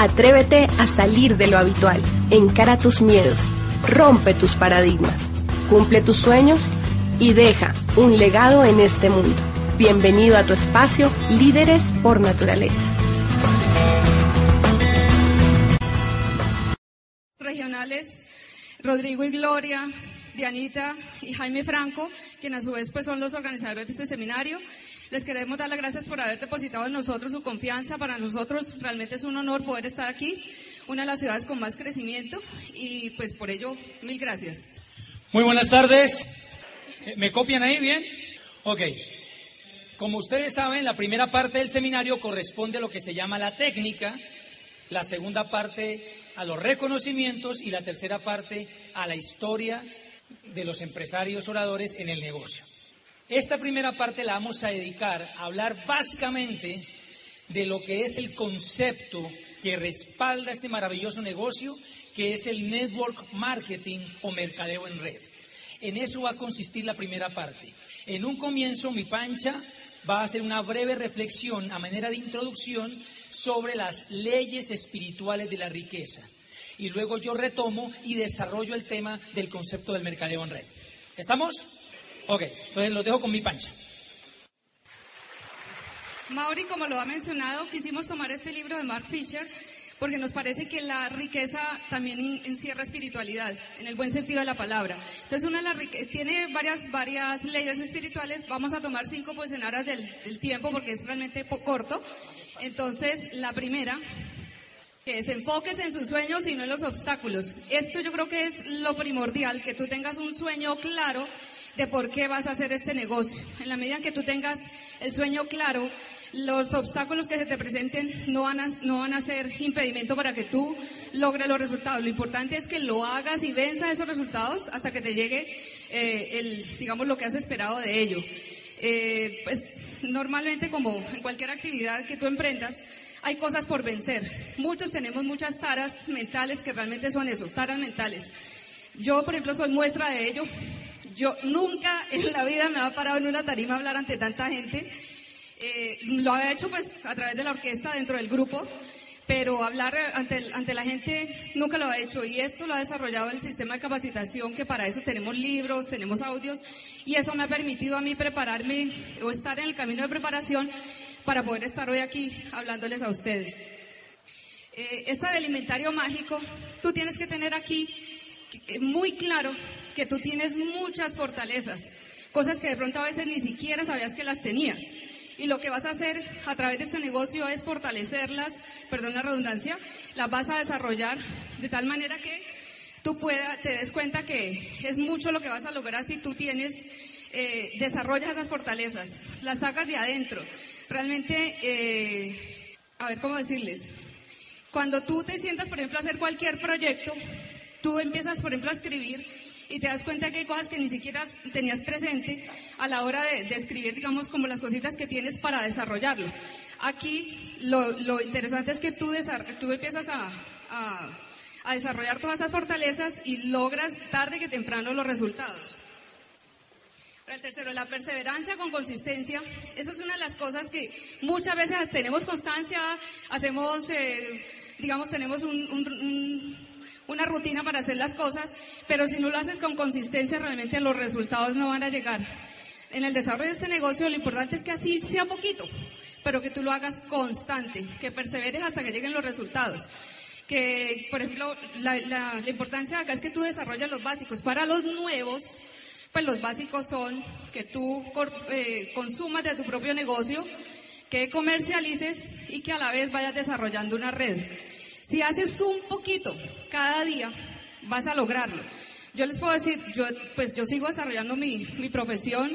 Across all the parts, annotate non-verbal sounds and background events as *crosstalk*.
Atrévete a salir de lo habitual, encara tus miedos, rompe tus paradigmas, cumple tus sueños y deja un legado en este mundo. Bienvenido a tu espacio Líderes por Naturaleza. Regionales, Rodrigo y Gloria, Dianita y Jaime Franco, quienes a su vez pues, son los organizadores de este seminario. Les queremos dar las gracias por haber depositado en nosotros su confianza. Para nosotros realmente es un honor poder estar aquí, una de las ciudades con más crecimiento y pues por ello mil gracias. Muy buenas tardes. Eh, ¿Me copian ahí bien? Ok. Como ustedes saben, la primera parte del seminario corresponde a lo que se llama la técnica, la segunda parte a los reconocimientos y la tercera parte a la historia de los empresarios oradores en el negocio. Esta primera parte la vamos a dedicar a hablar básicamente de lo que es el concepto que respalda este maravilloso negocio, que es el network marketing o mercadeo en red. En eso va a consistir la primera parte. En un comienzo, mi pancha va a hacer una breve reflexión a manera de introducción sobre las leyes espirituales de la riqueza. Y luego yo retomo y desarrollo el tema del concepto del mercadeo en red. ¿Estamos? Ok, entonces lo dejo con mi pancha. Mauri, como lo ha mencionado, quisimos tomar este libro de Mark Fisher porque nos parece que la riqueza también encierra espiritualidad, en el buen sentido de la palabra. Entonces, una la tiene varias, varias leyes espirituales. Vamos a tomar cinco pues en aras del, del tiempo porque es realmente corto. Entonces, la primera, que es enfoques en sus sueños y no en los obstáculos. Esto yo creo que es lo primordial, que tú tengas un sueño claro de por qué vas a hacer este negocio. En la medida que tú tengas el sueño claro, los obstáculos que se te presenten no van a, no van a ser impedimento para que tú logres los resultados. Lo importante es que lo hagas y venza esos resultados hasta que te llegue eh, el, digamos, lo que has esperado de ello. Eh, pues normalmente, como en cualquier actividad que tú emprendas, hay cosas por vencer. Muchos tenemos muchas taras mentales que realmente son eso, taras mentales. Yo, por ejemplo, soy muestra de ello. Yo nunca en la vida me había parado en una tarima a hablar ante tanta gente. Eh, lo había hecho pues a través de la orquesta dentro del grupo, pero hablar ante, ante la gente nunca lo ha hecho y esto lo ha desarrollado el sistema de capacitación que para eso tenemos libros, tenemos audios y eso me ha permitido a mí prepararme o estar en el camino de preparación para poder estar hoy aquí hablándoles a ustedes. Eh, esta del inventario mágico, tú tienes que tener aquí muy claro que tú tienes muchas fortalezas, cosas que de pronto a veces ni siquiera sabías que las tenías. Y lo que vas a hacer a través de este negocio es fortalecerlas, perdón la redundancia, las vas a desarrollar de tal manera que tú pueda, te des cuenta que es mucho lo que vas a lograr si tú tienes, eh, desarrollas esas fortalezas, las sacas de adentro. Realmente, eh, a ver cómo decirles, cuando tú te sientas, por ejemplo, a hacer cualquier proyecto, tú empiezas, por ejemplo, a escribir y te das cuenta que hay cosas que ni siquiera tenías presente a la hora de, escribir, digamos, como las cositas que tienes para desarrollarlo. Aquí lo, interesante es que tú, tú empiezas a, a, desarrollar todas esas fortalezas y logras tarde que temprano los resultados. Para el tercero, la perseverancia con consistencia. Eso es una de las cosas que muchas veces tenemos constancia, hacemos, eh, digamos, tenemos un una rutina para hacer las cosas, pero si no lo haces con consistencia, realmente los resultados no van a llegar. En el desarrollo de este negocio, lo importante es que así sea poquito, pero que tú lo hagas constante, que perseveres hasta que lleguen los resultados. Que, por ejemplo, la, importancia acá es que tú desarrollas los básicos. Para los nuevos, pues los básicos son que tú eh, consumas de tu propio negocio, que comercialices y que a la vez vayas desarrollando una red. Si haces un poquito cada día, vas a lograrlo. Yo les puedo decir, yo, pues yo sigo desarrollando mi, mi profesión,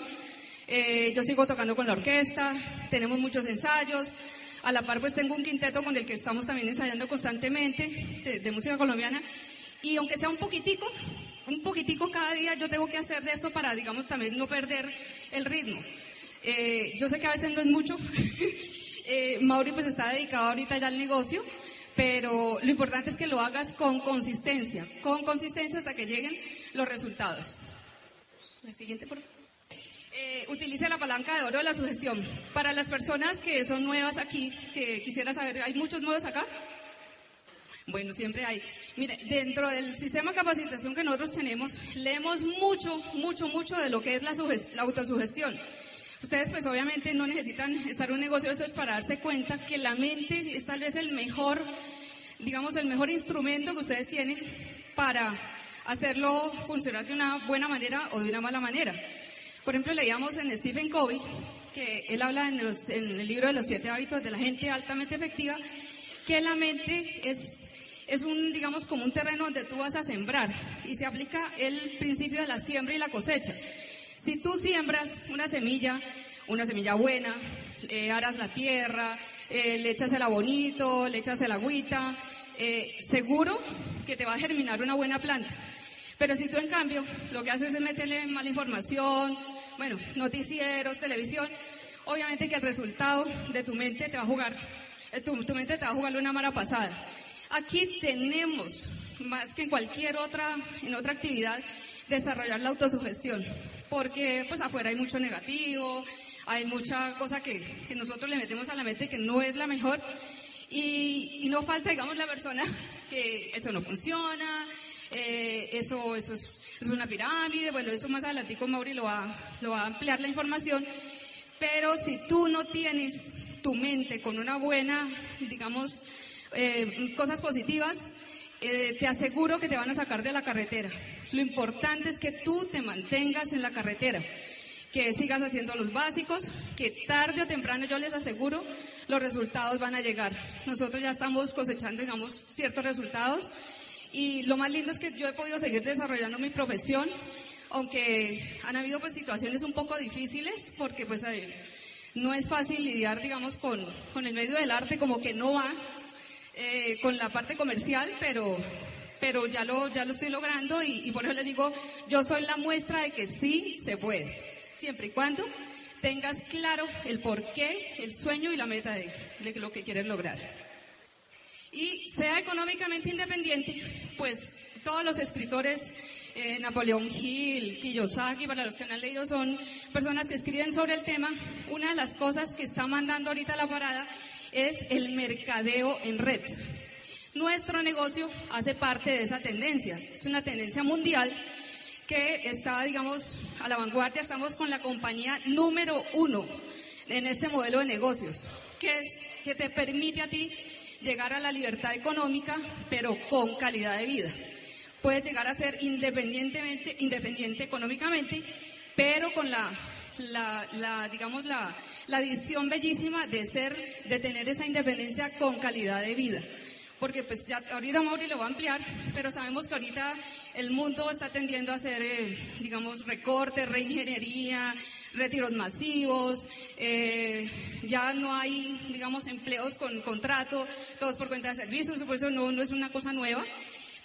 eh, yo sigo tocando con la orquesta, tenemos muchos ensayos, a la par pues tengo un quinteto con el que estamos también ensayando constantemente de, música colombiana y aunque sea un poquitico, un poquitico cada día yo tengo que hacer de esto para, digamos, también no perder el ritmo. Eh, yo sé que a veces no es mucho. *laughs* eh, Mauri pues está dedicado ahorita ya al negocio, pero lo importante es que lo hagas con consistencia, con consistencia hasta que lleguen los resultados. La siguiente, por eh, utilice la palanca de oro de la sugestión. Para las personas que son nuevas aquí, que quisiera saber, ¿hay muchos nuevos acá? Bueno, siempre hay. Mire, dentro del sistema de capacitación que nosotros tenemos, leemos mucho, mucho, mucho de lo que es la, la autosugestión. Ustedes pues obviamente no necesitan estar en un negocio, eso es para darse cuenta que la mente es tal vez el mejor, digamos, el mejor instrumento que ustedes tienen para hacerlo funcionar de una buena manera o de una mala manera. Por ejemplo, leíamos en Stephen Covey, que él habla en, en el libro de los siete hábitos de la gente altamente efectiva, que la mente es es un, digamos, como un terreno donde tú vas a sembrar y se aplica el principio de la siembra y la cosecha. Si tú siembras una semilla, una semilla buena, eh, aras la tierra, eh, le echas el abonito, le echas el agüita, eh, seguro que te va a germinar una buena planta. Pero si tú en cambio lo que haces es meterle mala información, bueno, noticieros, televisión, obviamente que el resultado de tu mente te va a jugar, tu, tu mente te va a jugar una mala pasada. Aquí tenemos, más que en cualquier otra, en otra actividad, desarrollar la autosugestión, porque pues afuera hay mucho negativo, hay mucha cosa que, que nosotros le metemos a la mente que no es la mejor, y, no falta, digamos, la persona *laughs* que eso no funciona, eh, eso, eso es, una pirámide, bueno, eso más adelante con Mauri lo va, lo va a ampliar la información, pero si tú no tienes tu mente con una buena, digamos, eh, cosas positivas, eh, te aseguro que te van a sacar de la carretera. Lo importante es que tú te mantengas en la carretera, que sigas haciendo los básicos, que tarde o temprano yo les aseguro los resultados van a llegar. Nosotros ya estamos cosechando, digamos, ciertos resultados y lo más lindo es que yo he podido seguir desarrollando mi profesión, aunque han habido pues situaciones un poco difíciles porque pues eh, no es fácil lidiar, digamos, con, con el medio del arte como que no va eh, con la parte comercial, pero, pero ya, lo, ya lo estoy logrando y, por eso les digo, yo soy la muestra de que sí se puede, siempre y cuando tengas claro el porqué, el sueño y la meta de, lo que quieres lograr. Y sea económicamente independiente, pues todos los escritores eh, Napoleón Hill, Kiyosaki, para los que no han leído, son personas que escriben sobre el tema. Una de las cosas que está mandando ahorita la parada es el mercadeo en red. Nuestro negocio hace parte de esa tendencia. Es una tendencia mundial que está, digamos, a la vanguardia. Estamos con la compañía número uno en este modelo de negocios, que es que te permite a ti llegar a la libertad económica, pero con calidad de vida. Puedes llegar a ser independientemente, independiente económicamente, pero con la, la, digamos, la, la visión bellísima de ser, de tener esa independencia con calidad de vida. Porque pues ya ahorita Mauri lo va a ampliar, pero sabemos que ahorita el mundo está tendiendo a hacer, eh, digamos, recortes, reingeniería, retiros masivos, eh, ya no hay, digamos, empleos con contrato, todos por cuenta de servicios, por eso no, no es una cosa nueva.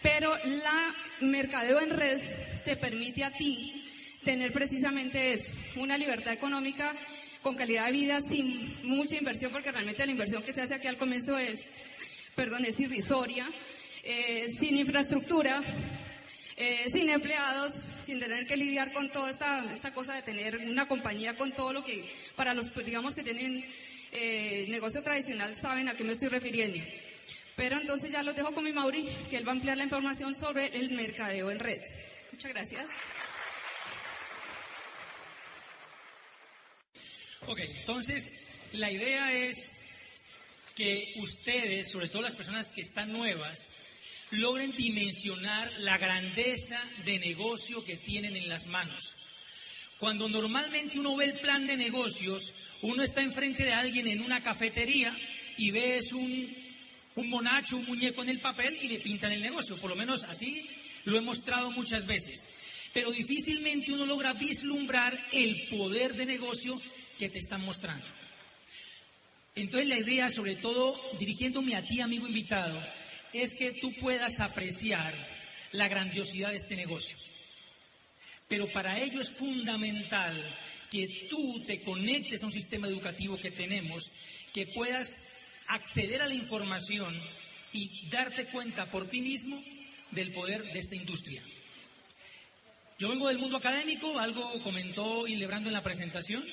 Pero la mercadeo en red te permite a ti tener precisamente eso, una libertad económica con calidad de vida sin mucha inversión, porque realmente la inversión que se hace aquí al comienzo es, perdón, es irrisoria, eh, sin infraestructura, eh, sin empleados, sin tener que lidiar con toda esta, esta cosa de tener una compañía con todo lo que, para los, digamos, que tienen eh, negocio tradicional, saben a qué me estoy refiriendo. Pero entonces ya los dejo con mi Mauri, que él va a ampliar la información sobre el mercadeo en red. Muchas gracias. Ok, entonces la idea es que ustedes, sobre todo las personas que están nuevas, logren dimensionar la grandeza de negocio que tienen en las manos. Cuando normalmente uno ve el plan de negocios, uno está enfrente de alguien en una cafetería y ves un, un monacho, un muñeco en el papel y le pintan el negocio. Por lo menos así lo he mostrado muchas veces. Pero difícilmente uno logra vislumbrar el poder de negocio que te están mostrando. Entonces la idea, sobre todo dirigiéndome a ti, amigo invitado, es que tú puedas apreciar la grandiosidad de este negocio. Pero para ello es fundamental que tú te conectes a un sistema educativo que tenemos, que puedas acceder a la información y darte cuenta por ti mismo del poder de esta industria. Yo vengo del mundo académico, algo comentó Ilebrando en la presentación.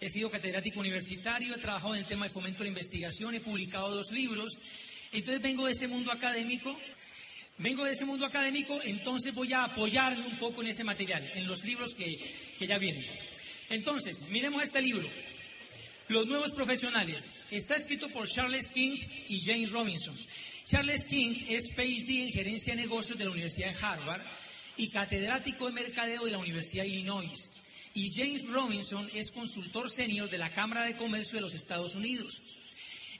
He sido catedrático universitario, he trabajado en el tema de fomento de la investigación, he publicado dos libros Entonces vengo de ese mundo académico, vengo de ese mundo académico, entonces voy a apoyarme un poco en ese material, en los libros que, que ya vienen. Entonces, miremos este libro, Los Nuevos Profesionales. Está escrito por Charles King y James Robinson. Charles King es PhD en gerencia de negocios de la Universidad de Harvard y catedrático de mercadeo de la Universidad de Illinois. Y James Robinson es consultor senior de la Cámara de Comercio de los Estados Unidos.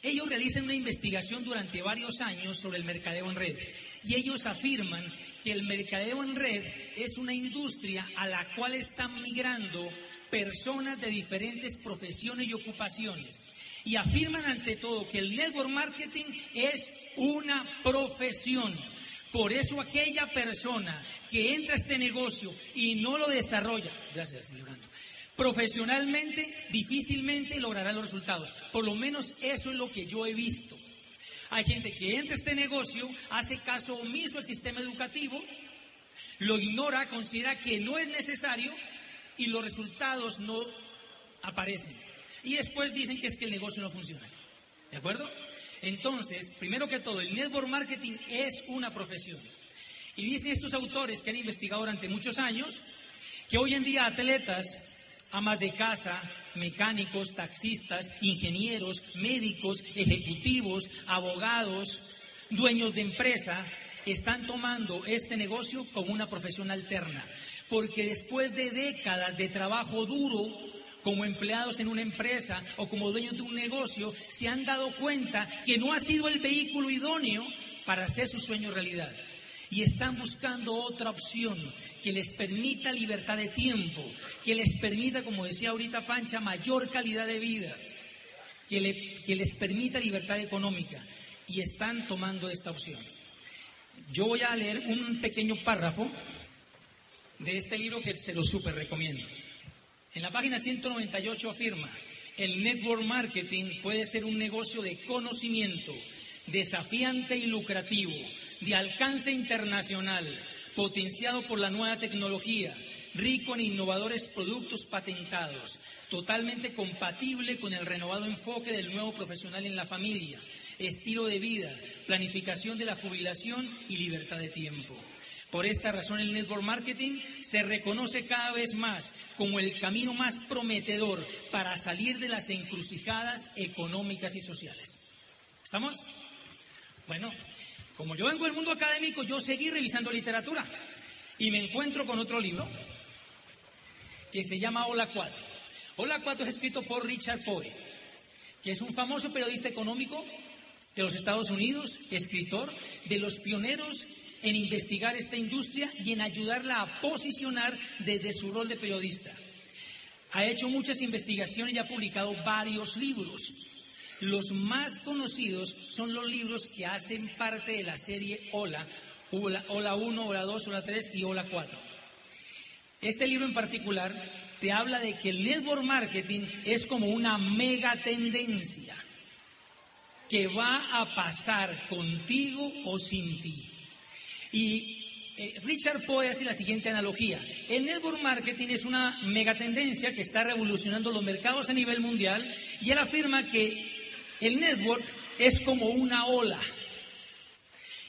Ellos realizan una investigación durante varios años sobre el mercadeo en red y ellos afirman que el mercadeo en red es una industria a la cual están migrando personas de diferentes profesiones y ocupaciones. Y afirman ante todo que el network marketing es una profesión. Por eso aquella persona que entra a este negocio y no lo desarrolla, gracias, señor profesionalmente difícilmente logrará los resultados. Por lo menos eso es lo que yo he visto. Hay gente que entra a este negocio, hace caso omiso al sistema educativo, lo ignora, considera que no es necesario y los resultados no aparecen. Y después dicen que es que el negocio no funciona. ¿De acuerdo? Entonces, primero que todo, el network marketing es una profesión. Y dicen estos autores que han investigado durante muchos años que hoy en día atletas amas de casa, mecánicos, taxistas, ingenieros, médicos, ejecutivos, abogados, dueños de empresa, están tomando este negocio como una profesión alterna. Porque después de décadas de trabajo duro, como empleados en una empresa o como dueños de un negocio, se han dado cuenta que no ha sido el vehículo idóneo para hacer su sueño realidad. Y están buscando otra opción que les permita libertad de tiempo, que les permita, como decía ahorita Pancha, mayor calidad de vida, que, que les permita libertad económica. Y están tomando esta opción. Yo voy a leer un pequeño párrafo de este libro que se lo súper recomiendo. En la página 198 afirma, el network marketing puede ser un negocio de conocimiento, desafiante y lucrativo, de alcance internacional, potenciado por la nueva tecnología, rico en innovadores productos patentados, totalmente compatible con el renovado enfoque del nuevo profesional en la familia, estilo de vida, planificación de la jubilación y libertad de tiempo. Por esta razón el network marketing se reconoce cada vez más como el camino más prometedor para salir de las encrucijadas económicas y sociales. ¿Estamos? Bueno, como yo vengo del mundo académico, yo seguí revisando literatura y me encuentro con otro libro que se llama Hola 4. Hola 4 es escrito por Richard Poe, que es un famoso periodista económico de los Estados Unidos, escritor de los pioneros en investigar esta industria y en ayudarla a posicionar desde su rol de periodista. Ha hecho muchas investigaciones y ha publicado varios libros. Los más conocidos son los libros que hacen parte de la serie Hola, Hola, 1, Hola 2, Hola 3 y Hola 4. Este libro en particular te habla de que el network marketing es como una mega tendencia que va a pasar contigo o sin ti. Y eh, Richard Poe hace la siguiente analogía. El network marketing es una megatendencia que está revolucionando los mercados a nivel mundial y él afirma que el network es como una ola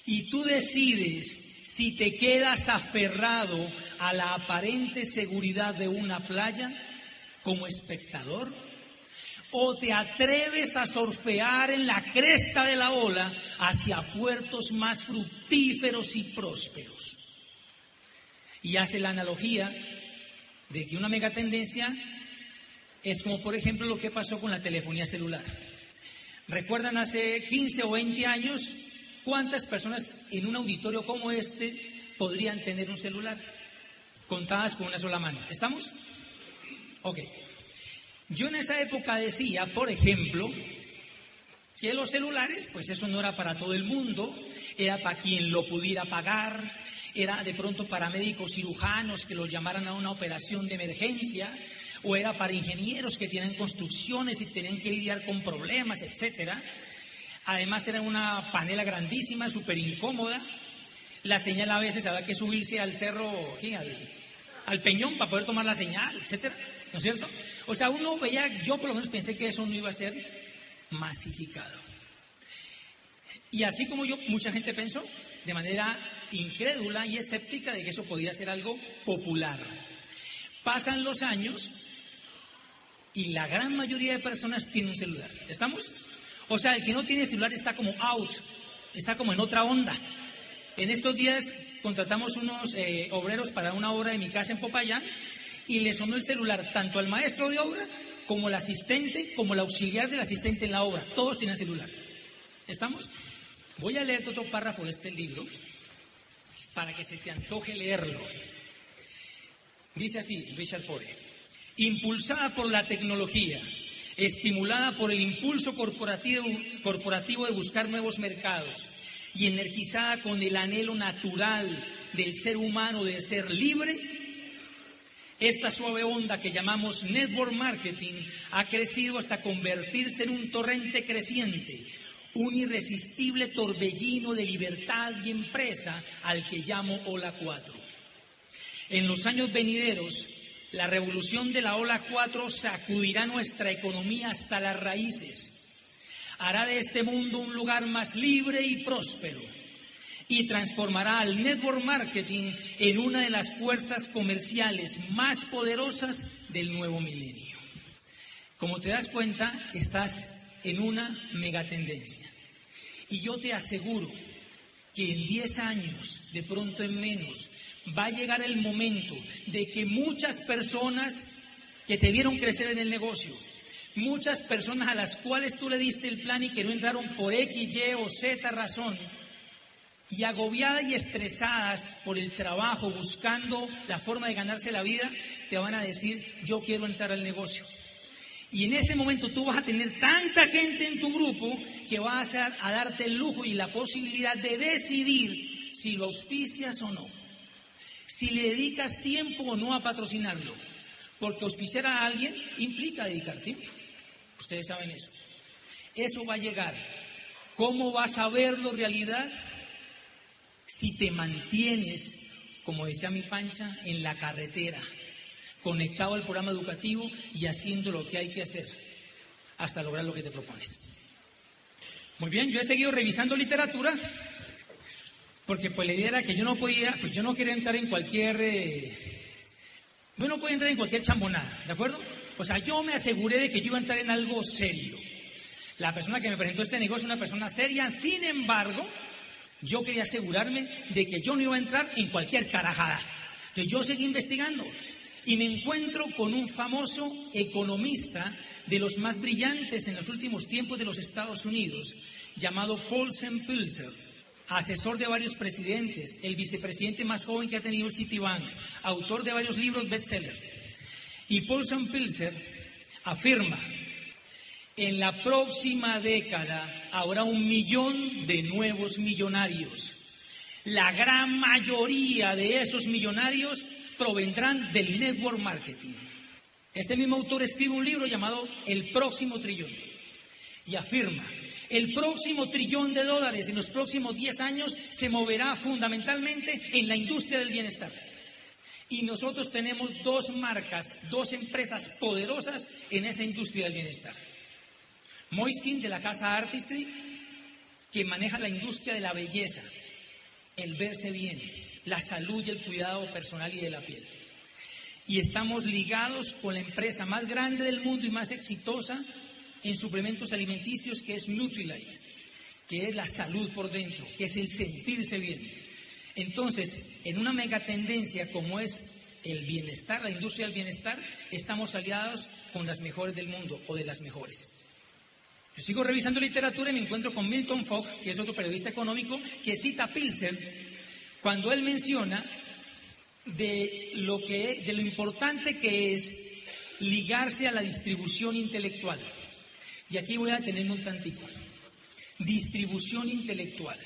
y tú decides si te quedas aferrado a la aparente seguridad de una playa como espectador o te atreves a surfear en la cresta de la ola hacia puertos más fructíferos y prósperos. Y hace la analogía de que una megatendencia es como por ejemplo lo que pasó con la telefonía celular. ¿Recuerdan hace 15 o 20 años cuántas personas en un auditorio como este podrían tener un celular? Contadas con una sola mano. ¿Estamos? Ok. Yo en esa época decía, por ejemplo, que los celulares, pues eso no era para todo el mundo, era para quien lo pudiera pagar, era de pronto para médicos cirujanos que los llamaran a una operación de emergencia, o era para ingenieros que tienen construcciones y tenían que lidiar con problemas, etcétera. Además era una panela grandísima, súper incómoda. La señal a veces había que subirse al cerro, Al, peñón para poder tomar la señal, etcétera. ¿No es cierto? O sea, uno veía, yo por lo menos pensé que eso no iba a ser masificado. Y así como yo, mucha gente pensó de manera incrédula y escéptica de que eso podía ser algo popular. Pasan los años y la gran mayoría de personas tienen un celular. ¿Estamos? O sea, el que no tiene celular está como out, está como en otra onda. En estos días contratamos unos eh, obreros para una obra de mi casa en Popayán y le sonó el celular tanto al maestro de obra como al asistente, como el auxiliar del asistente en la obra. Todos tienen celular. ¿Estamos? Voy a leerte otro párrafo de este libro para que se te antoje leerlo. Dice así Richard Fore, impulsada por la tecnología, estimulada por el impulso corporativo, corporativo de buscar nuevos mercados y energizada con el anhelo natural del ser humano de ser libre, esta suave onda que llamamos network marketing ha crecido hasta convertirse en un torrente creciente, un irresistible torbellino de libertad y empresa al que llamo Ola 4. En los años venideros, la revolución de la Ola 4 sacudirá nuestra economía hasta las raíces, hará de este mundo un lugar más libre y próspero y transformará al network marketing en una de las fuerzas comerciales más poderosas del nuevo milenio. Como te das cuenta, estás en una megatendencia. Y yo te aseguro que en 10 años, de pronto en menos, va a llegar el momento de que muchas personas que te vieron crecer en el negocio, muchas personas a las cuales tú le diste el plan y que no entraron por X, Y o Z razón, y agobiadas y estresadas por el trabajo, buscando la forma de ganarse la vida, te van a decir, yo quiero entrar al negocio. Y en ese momento tú vas a tener tanta gente en tu grupo que vas a, a darte el lujo y la posibilidad de decidir si lo auspicias o no. Si le dedicas tiempo o no a patrocinarlo. Porque auspiciar a alguien implica dedicar tiempo. Ustedes saben eso. Eso va a llegar. ¿Cómo vas a verlo realidad? si te mantienes, como decía mi pancha, en la carretera, conectado al programa educativo y haciendo lo que hay que hacer hasta lograr lo que te propones. Muy bien, yo he seguido revisando literatura porque pues la idea era que yo no podía, pues yo no quería entrar en cualquier, eh, yo no podía entrar en cualquier chambonada, ¿de acuerdo? O sea, yo me aseguré de que yo iba a entrar en algo serio. La persona que me presentó este negocio es una persona seria, sin embargo, yo quería asegurarme de que yo no iba a entrar en cualquier carajada. Entonces yo seguí investigando y me encuentro con un famoso economista de los más brillantes en los últimos tiempos de los Estados Unidos, llamado Paulsen Pilser, asesor de varios presidentes, el vicepresidente más joven que ha tenido Citibank, autor de varios libros bestseller. Y Paulsen Pilser afirma en la próxima década habrá un millón de nuevos millonarios. La gran mayoría de esos millonarios provendrán del network marketing. Este mismo autor escribe un libro llamado El próximo trillón y afirma, el próximo trillón de dólares en los próximos 10 años se moverá fundamentalmente en la industria del bienestar. Y nosotros tenemos dos marcas, dos empresas poderosas en esa industria del bienestar. Moiskin de la Casa Artistry, que maneja la industria de la belleza, el verse bien, la salud y el cuidado personal y de la piel. Y estamos ligados con la empresa más grande del mundo y más exitosa en suplementos alimenticios, que es Nutrilite, que es la salud por dentro, que es el sentirse bien. Entonces, en una megatendencia como es el bienestar, la industria del bienestar, estamos aliados con las mejores del mundo o de las mejores. Yo sigo revisando literatura y me encuentro con Milton Fogg, que es otro periodista económico, que cita a Pilsen cuando él menciona de lo importante que es ligarse a la distribución intelectual. Y aquí voy a tener un tantico. Distribución intelectual,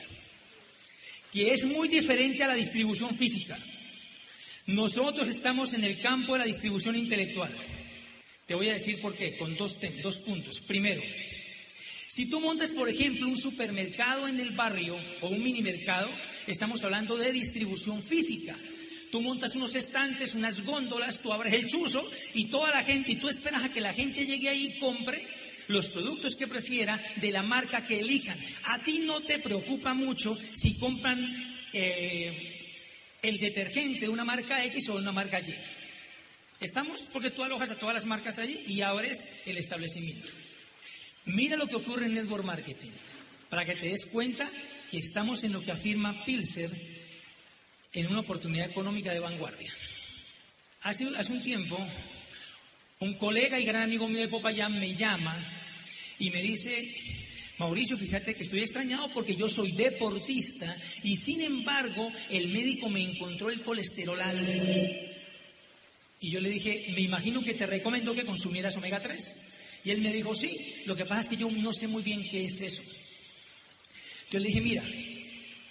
que es muy diferente a la distribución física. Nosotros estamos en el campo de la distribución intelectual. Te voy a decir por qué, con dos, dos puntos. Primero, si tú montas, por ejemplo, un supermercado en el barrio o un mini mercado, estamos hablando de distribución física. Tú montas unos estantes, unas góndolas, tú abres el chuzo y toda la gente, y tú esperas a que la gente llegue ahí y compre, los productos que prefiera de la marca que elijan. A ti no te preocupa mucho si compran eh, el detergente de una marca X o una marca Y. ¿Estamos? Porque tú alojas a todas las marcas allí y abres el establecimiento. Mira lo que ocurre en Network Marketing, para que te des cuenta que estamos en lo que afirma Pilser en una oportunidad económica de vanguardia. Hace, hace un tiempo, un colega y gran amigo mío de Popayán me llama y me dice, Mauricio, fíjate que estoy extrañado porque yo soy deportista y sin embargo el médico me encontró el colesterol alto. Y yo le dije, me imagino que te recomiendo que consumieras omega 3. Y él me dijo, sí, lo que pasa es que yo no sé muy bien qué es eso. Yo le dije, mira,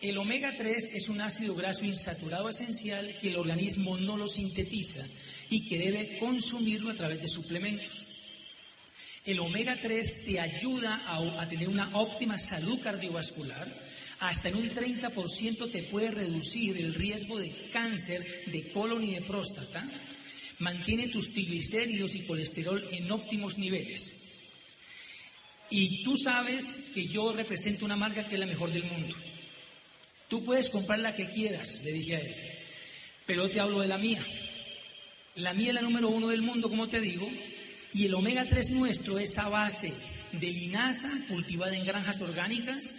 el omega 3 es un ácido graso insaturado esencial que el organismo no lo sintetiza y que debe consumirlo a través de suplementos. El omega 3 te ayuda a, tener una óptima salud cardiovascular, hasta en un 30% te puede reducir el riesgo de cáncer de colon y de próstata, mantiene tus triglicéridos y colesterol en óptimos niveles. Y tú sabes que yo represento una marca que es la mejor del mundo. Tú puedes comprar la que quieras, le dije a él, pero te hablo de la mía. La es la número uno del mundo, como te digo, y el omega 3 nuestro es a base de linaza cultivada en granjas orgánicas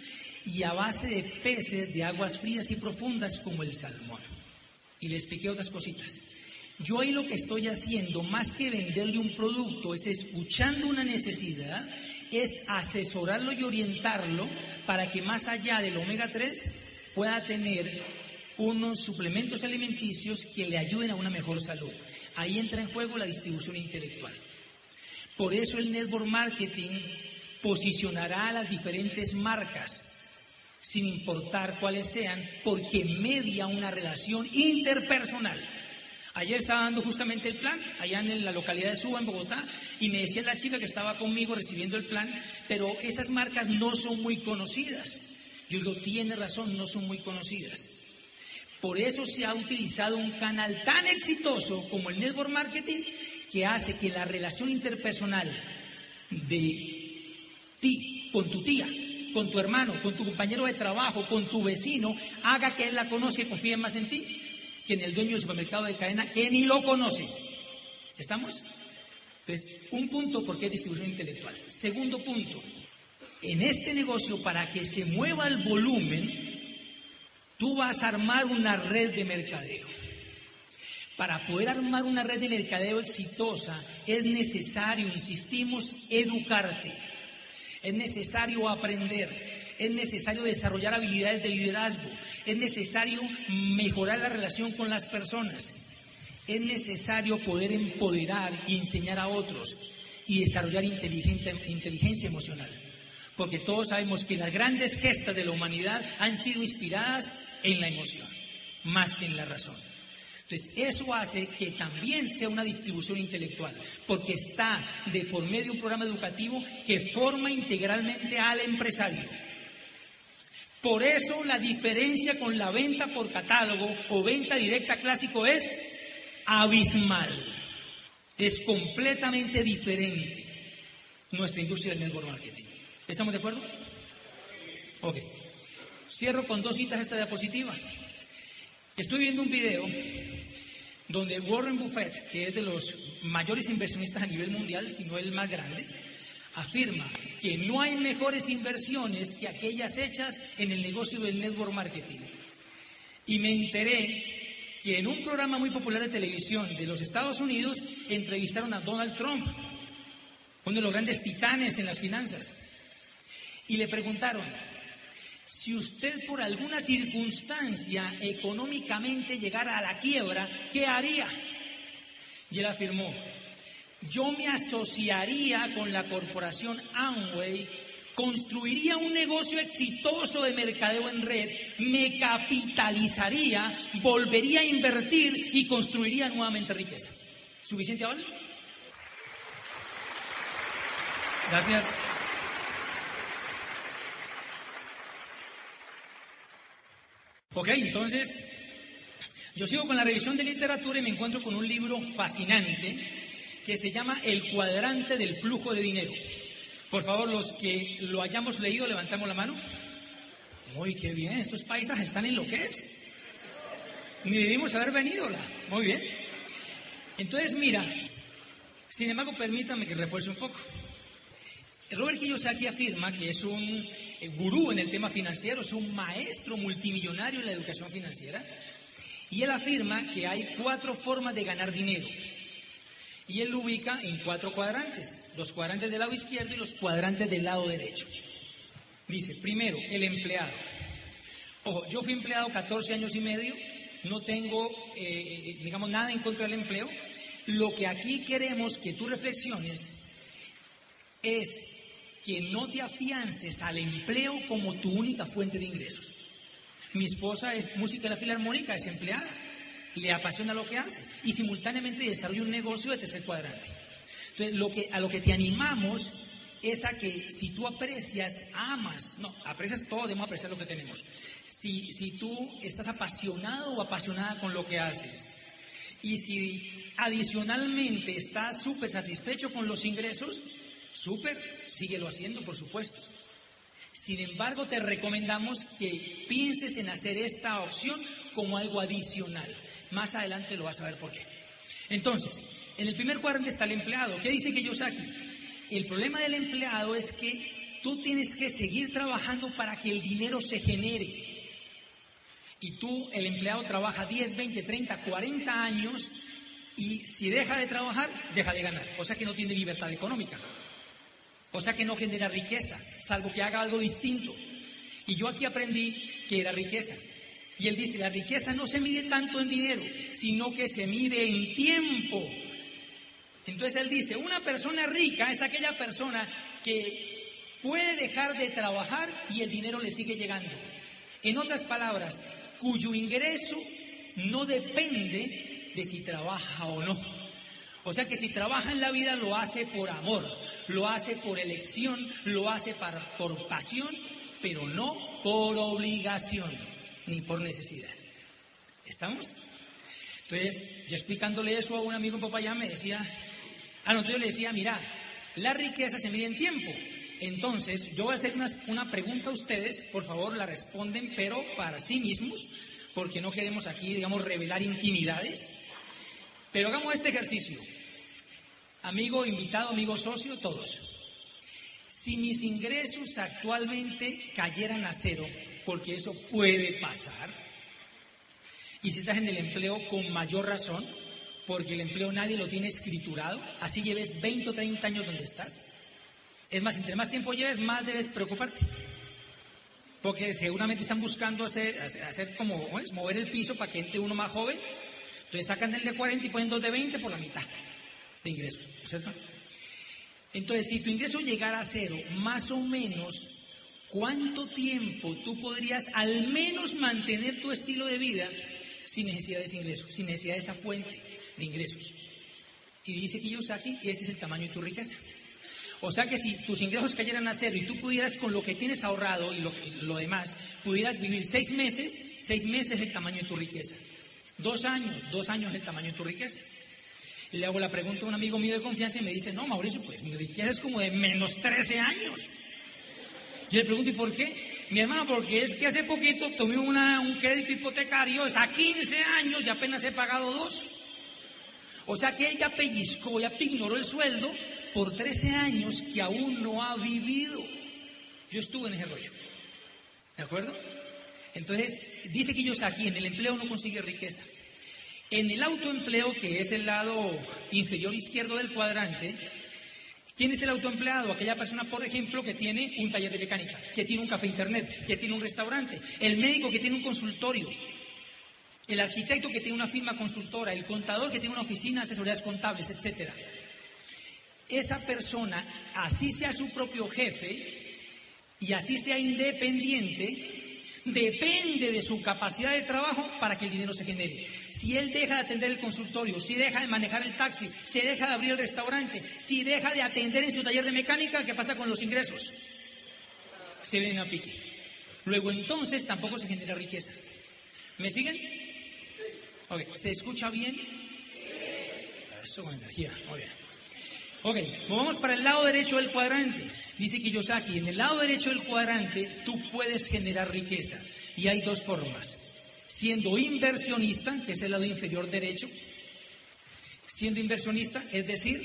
y a base de peces de aguas frías y profundas como el salmón. Y le expliqué otras cositas. Yo ahí lo que estoy haciendo, más que venderle un producto, es escuchando una necesidad, es asesorarlo y orientarlo para que más allá del omega 3 pueda tener unos suplementos alimenticios que le ayuden a una mejor salud. Ahí entra en juego la distribución intelectual. Por eso el network marketing posicionará a las diferentes marcas, sin importar cuáles sean, porque media una relación interpersonal. Ayer estaba dando justamente el plan, allá en la localidad de Suba, en Bogotá, y me decía la chica que estaba conmigo recibiendo el plan, pero esas marcas no son muy conocidas. Yo digo, tiene razón, no son muy conocidas. Por eso se ha utilizado un canal tan exitoso como el network marketing que hace que la relación interpersonal de ti con tu tía, con tu hermano, con tu compañero de trabajo, con tu vecino, haga que él la conozca y confíe más en ti que en el dueño del supermercado de cadena que ni lo conoce. ¿Estamos? Entonces, un punto porque es distribución intelectual. Segundo punto, en este negocio para que se mueva el volumen, tú vas a armar una red de mercadeo. Para poder armar una red de mercadeo exitosa es necesario, insistimos, educarte. Es necesario aprender es necesario desarrollar habilidades de liderazgo, es necesario mejorar la relación con las personas, es necesario poder empoderar y enseñar a otros y desarrollar inteligencia, emocional. Porque todos sabemos que las grandes gestas de la humanidad han sido inspiradas en la emoción, más que en la razón. Entonces, eso hace que también sea una distribución intelectual, porque está de por medio de un programa educativo que forma integralmente al empresario. Por eso la diferencia con la venta por catálogo o venta directa clásico es abismal. Es completamente diferente nuestra industria del network marketing. ¿Estamos de acuerdo? Ok. Cierro con dos citas esta diapositiva. Estoy viendo un video donde Warren Buffett, que es de los mayores inversionistas a nivel mundial, si no el más grande, afirma que no hay mejores inversiones que aquellas hechas en el negocio del network marketing. Y me enteré que en un programa muy popular de televisión de los Estados Unidos entrevistaron a Donald Trump, uno de los grandes titanes en las finanzas, y le preguntaron, si usted por alguna circunstancia económicamente llegara a la quiebra, ¿qué haría? Y él afirmó, yo me asociaría con la corporación Amway, construiría un negocio exitoso de mercadeo en red, me capitalizaría, volvería a invertir y construiría nuevamente riqueza. ¿Suficiente, Aval? Gracias. Ok, entonces, yo sigo con la revisión de literatura y me encuentro con un libro fascinante que se llama El cuadrante del flujo de dinero, Por favor, los que lo hayamos leído, levantamos la mano. Muy qué bien, estos paisajes están en lo que es. Ni debimos haber venido. Muy bien. Entonces, mira, sin embargo, permítame que refuerce un poco. Robert Kiyosaki afirma que es un eh, gurú en el tema financiero, es un maestro multimillonario en la educación financiera, y él afirma que hay cuatro formas de ganar dinero. Y él lo ubica en cuatro cuadrantes, los cuadrantes del lado izquierdo y los cuadrantes del lado derecho. Dice, primero, el empleado. Ojo, yo fui empleado 14 años y medio, no tengo, eh, eh, digamos, nada en contra del empleo. Lo que aquí queremos que tú reflexiones es que no te afiances al empleo como tu única fuente de ingresos. Mi esposa es música de la filarmónica, es empleada, le apasiona lo que hace y simultáneamente desarrolla un negocio de tercer cuadrante. Entonces, a lo que te animamos es a que si tú aprecias, amas, no, aprecias todo, debemos apreciar lo que tenemos. Si, si tú estás apasionado o apasionada con lo que haces y si adicionalmente estás súper satisfecho con los ingresos, Súper, síguelo haciendo, por supuesto. Sin embargo, te recomendamos que pienses en hacer esta opción como algo adicional. Más adelante lo vas a ver por qué. Entonces, en el primer cuadrante está el empleado. ¿Qué dice Kiyosaki? El problema del empleado es que tú tienes que seguir trabajando para que el dinero se genere. Y tú, el empleado, trabaja 10, 20, 30, 40 años y si deja de trabajar, deja de ganar. O sea que no tiene libertad económica. O sea que no genera riqueza, salvo que haga algo distinto. Y yo aquí aprendí que era riqueza. Y él dice, la riqueza no se mide tanto en dinero, sino que se mide en tiempo. Entonces él dice, una persona rica es aquella persona que puede dejar de trabajar y el dinero le sigue llegando. En otras palabras, cuyo ingreso no depende de si trabaja o no. O sea que si trabaja en la vida lo hace por amor, lo hace por elección, lo hace por pasión, pero no por obligación ni por necesidad. ¿Estamos? Entonces, yo explicándole eso a un amigo en Popayán me decía, ah, no, yo le decía, mira, la riqueza se mide en tiempo. Entonces, yo voy a hacer una, una pregunta a ustedes, por favor la responden, pero para sí mismos, porque no queremos aquí, digamos, revelar intimidades. Pero hagamos este ejercicio amigo invitado, amigo socio, todos. Si mis ingresos actualmente cayeran a cero, porque eso puede pasar, y si estás en el empleo con mayor razón, porque el empleo nadie lo tiene escriturado, así lleves 20 o 30 años donde estás. Es más, entre más tiempo lleves, más debes preocuparte. Porque seguramente están buscando hacer, hacer como, es mover el piso para que entre uno más joven. Entonces sacan el de 40 y ponen dos de 20 por la mitad de ingresos, ¿cierto? Entonces, si tu ingreso llegara a cero, más o menos, ¿cuánto tiempo tú podrías al menos mantener tu estilo de vida sin necesidad de ese ingreso, sin necesidad de esa fuente de ingresos? Y dice Kiyosaki, ese es el tamaño de tu riqueza. O sea que si tus ingresos cayeran a cero y tú pudieras con lo que tienes ahorrado y lo, lo demás, pudieras vivir seis meses, seis meses es el tamaño de tu riqueza. Dos años, dos años es el tamaño de tu riqueza. Y le hago la pregunta a un amigo mío de confianza y me dice, no, Mauricio, pues mi riqueza es como de menos 13 años. Yo le pregunto, ¿y por qué? Mi hermano, porque es que hace poquito tomé una, un crédito hipotecario, es a 15 años y apenas he pagado dos. O sea que ella pellizcó, ya ignoró el sueldo por 13 años que aún no ha vivido. Yo estuve en ese rollo. ¿De acuerdo? Entonces, dice que ellos aquí en el empleo no consigue riqueza. En el autoempleo, que es el lado inferior izquierdo del cuadrante, ¿quién es el autoempleado? Aquella persona, por ejemplo, que tiene un taller de mecánica, que tiene un café internet, que tiene un restaurante, el médico que tiene un consultorio, el arquitecto que tiene una firma consultora, el contador que tiene una oficina de asesorías contables, etc. Esa persona, así sea su propio jefe y así sea independiente, depende de su capacidad de trabajo para que el dinero se genere. Si él deja de atender el consultorio, si deja de manejar el taxi, si deja de abrir el restaurante, si deja de atender en su taller de mecánica, ¿qué pasa con los ingresos? Se ven a pique. Luego entonces tampoco se genera riqueza. ¿Me siguen? ¿se escucha bien? Eso con energía, muy bien. Ok, vamos para el lado derecho del cuadrante. Dice Kiyosaki, en el lado derecho del cuadrante tú puedes generar riqueza. Y hay dos formas. Siendo inversionista, que es el lado inferior derecho, siendo inversionista, es decir,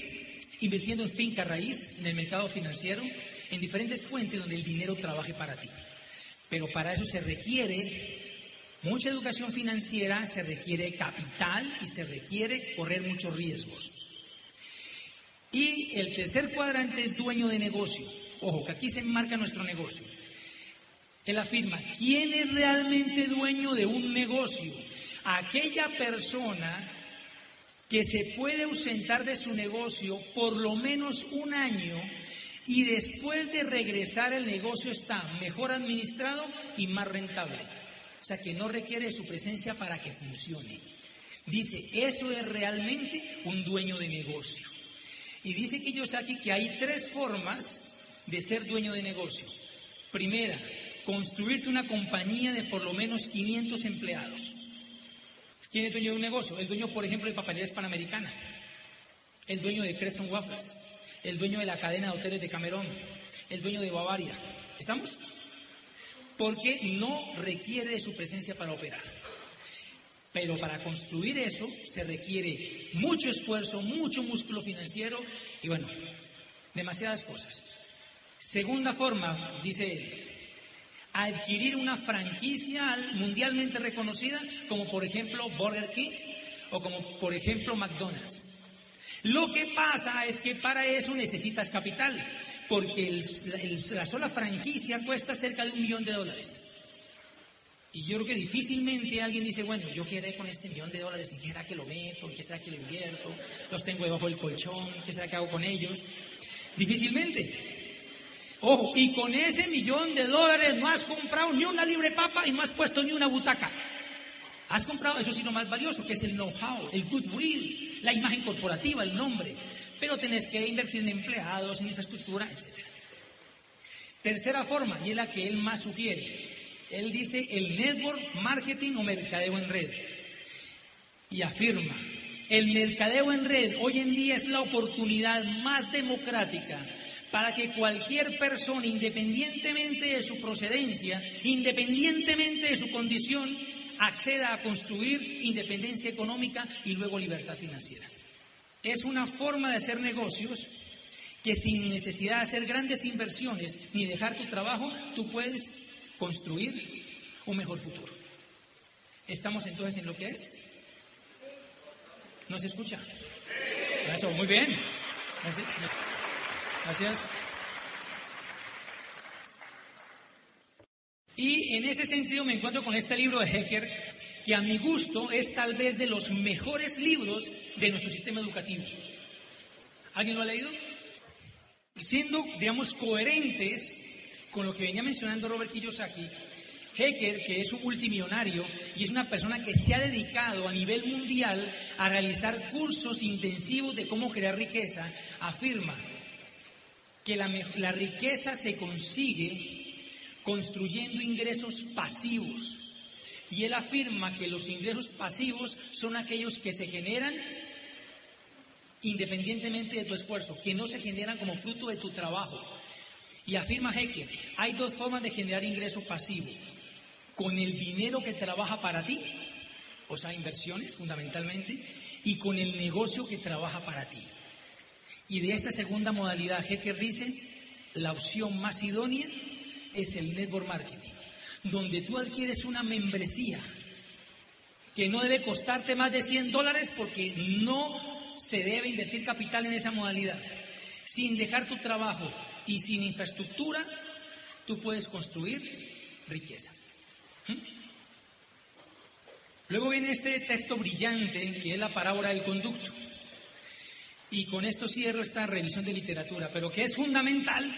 invirtiendo en finca raíz, en el mercado financiero, en diferentes fuentes donde el dinero trabaje para ti. Pero para eso se requiere mucha educación financiera, se requiere capital y se requiere correr muchos riesgos. Y el tercer cuadrante es dueño de negocio. Ojo, que aquí se enmarca nuestro negocio. Él afirma, ¿quién es realmente dueño de un negocio? Aquella persona que se puede ausentar de su negocio por lo menos un año y después de regresar el negocio está mejor administrado y más rentable. O sea que no requiere su presencia para que funcione. Dice, eso es realmente un dueño de negocio. Y dice Kiyosaki que hay tres formas de ser dueño de negocio. Primera, construirte una compañía de por lo menos 500 empleados. ¿Quién es dueño de un negocio? El dueño, por ejemplo, de Papelerías Panamericana, el dueño de Creston Waffles, el dueño de la cadena de hoteles de Camerón, el dueño de Bavaria. ¿Estamos? Porque no requiere de su presencia para operar. Pero para construir eso se requiere mucho esfuerzo, mucho músculo financiero y bueno, demasiadas cosas. Segunda forma, dice él, adquirir una franquicia mundialmente reconocida, como por ejemplo Burger King o como por ejemplo McDonald's. Lo que pasa es que para eso necesitas capital, porque la sola franquicia cuesta cerca de un millón de dólares. Y yo creo que difícilmente alguien dice, bueno, yo quiero con este millón de dólares, ¿y qué será que lo meto? ¿Qué será que lo invierto? ¿Los tengo debajo del colchón? ¿Qué será que hago con ellos? Difícilmente. Ojo, y con ese millón de dólares no has comprado ni una libre papa y no has puesto ni una butaca. Has comprado, eso sí, más valioso, que es el know-how, el goodwill, la imagen corporativa, el nombre. Pero tenés que invertir en empleados, en infraestructura, etc. Tercera forma, y es la que él más sugiere. Él dice el network marketing o mercadeo en red. Y afirma, el mercadeo en red hoy en día es la oportunidad más democrática para que cualquier persona, independientemente de su procedencia, independientemente de su condición, acceda a construir independencia económica y luego libertad financiera. Es una forma de hacer negocios que sin necesidad de hacer grandes inversiones ni dejar tu trabajo, tú puedes construir un mejor futuro. ¿Estamos entonces en lo que es? ¿No se escucha? Eso, muy bien. Gracias. Gracias. Y en ese sentido me encuentro con este libro de Hecker, que a mi gusto es tal vez de los mejores libros de nuestro sistema educativo. ¿Alguien lo ha leído? Siendo, digamos, coherentes con lo que venía mencionando Robert Kiyosaki, Hecker, que es un multimillonario y es una persona que se ha dedicado a nivel mundial a realizar cursos intensivos de cómo crear riqueza, afirma que la, riqueza se consigue construyendo ingresos pasivos. Y él afirma que los ingresos pasivos son aquellos que se generan independientemente de tu esfuerzo, que no se generan como fruto de tu trabajo. Y afirma Hecker, hay dos formas de generar ingreso pasivo. Con el dinero que trabaja para ti, o sea, inversiones fundamentalmente, y con el negocio que trabaja para ti. Y de esta segunda modalidad, Hecker dice, la opción más idónea es el network marketing, donde tú adquieres una membresía que no debe costarte más de 100 dólares porque no se debe invertir capital en esa modalidad. Sin dejar tu trabajo y sin infraestructura, tú puedes construir riqueza. ¿Mm? Luego viene este texto brillante que es la parábola del conducto. Y con esto cierro esta revisión de literatura, pero que es fundamental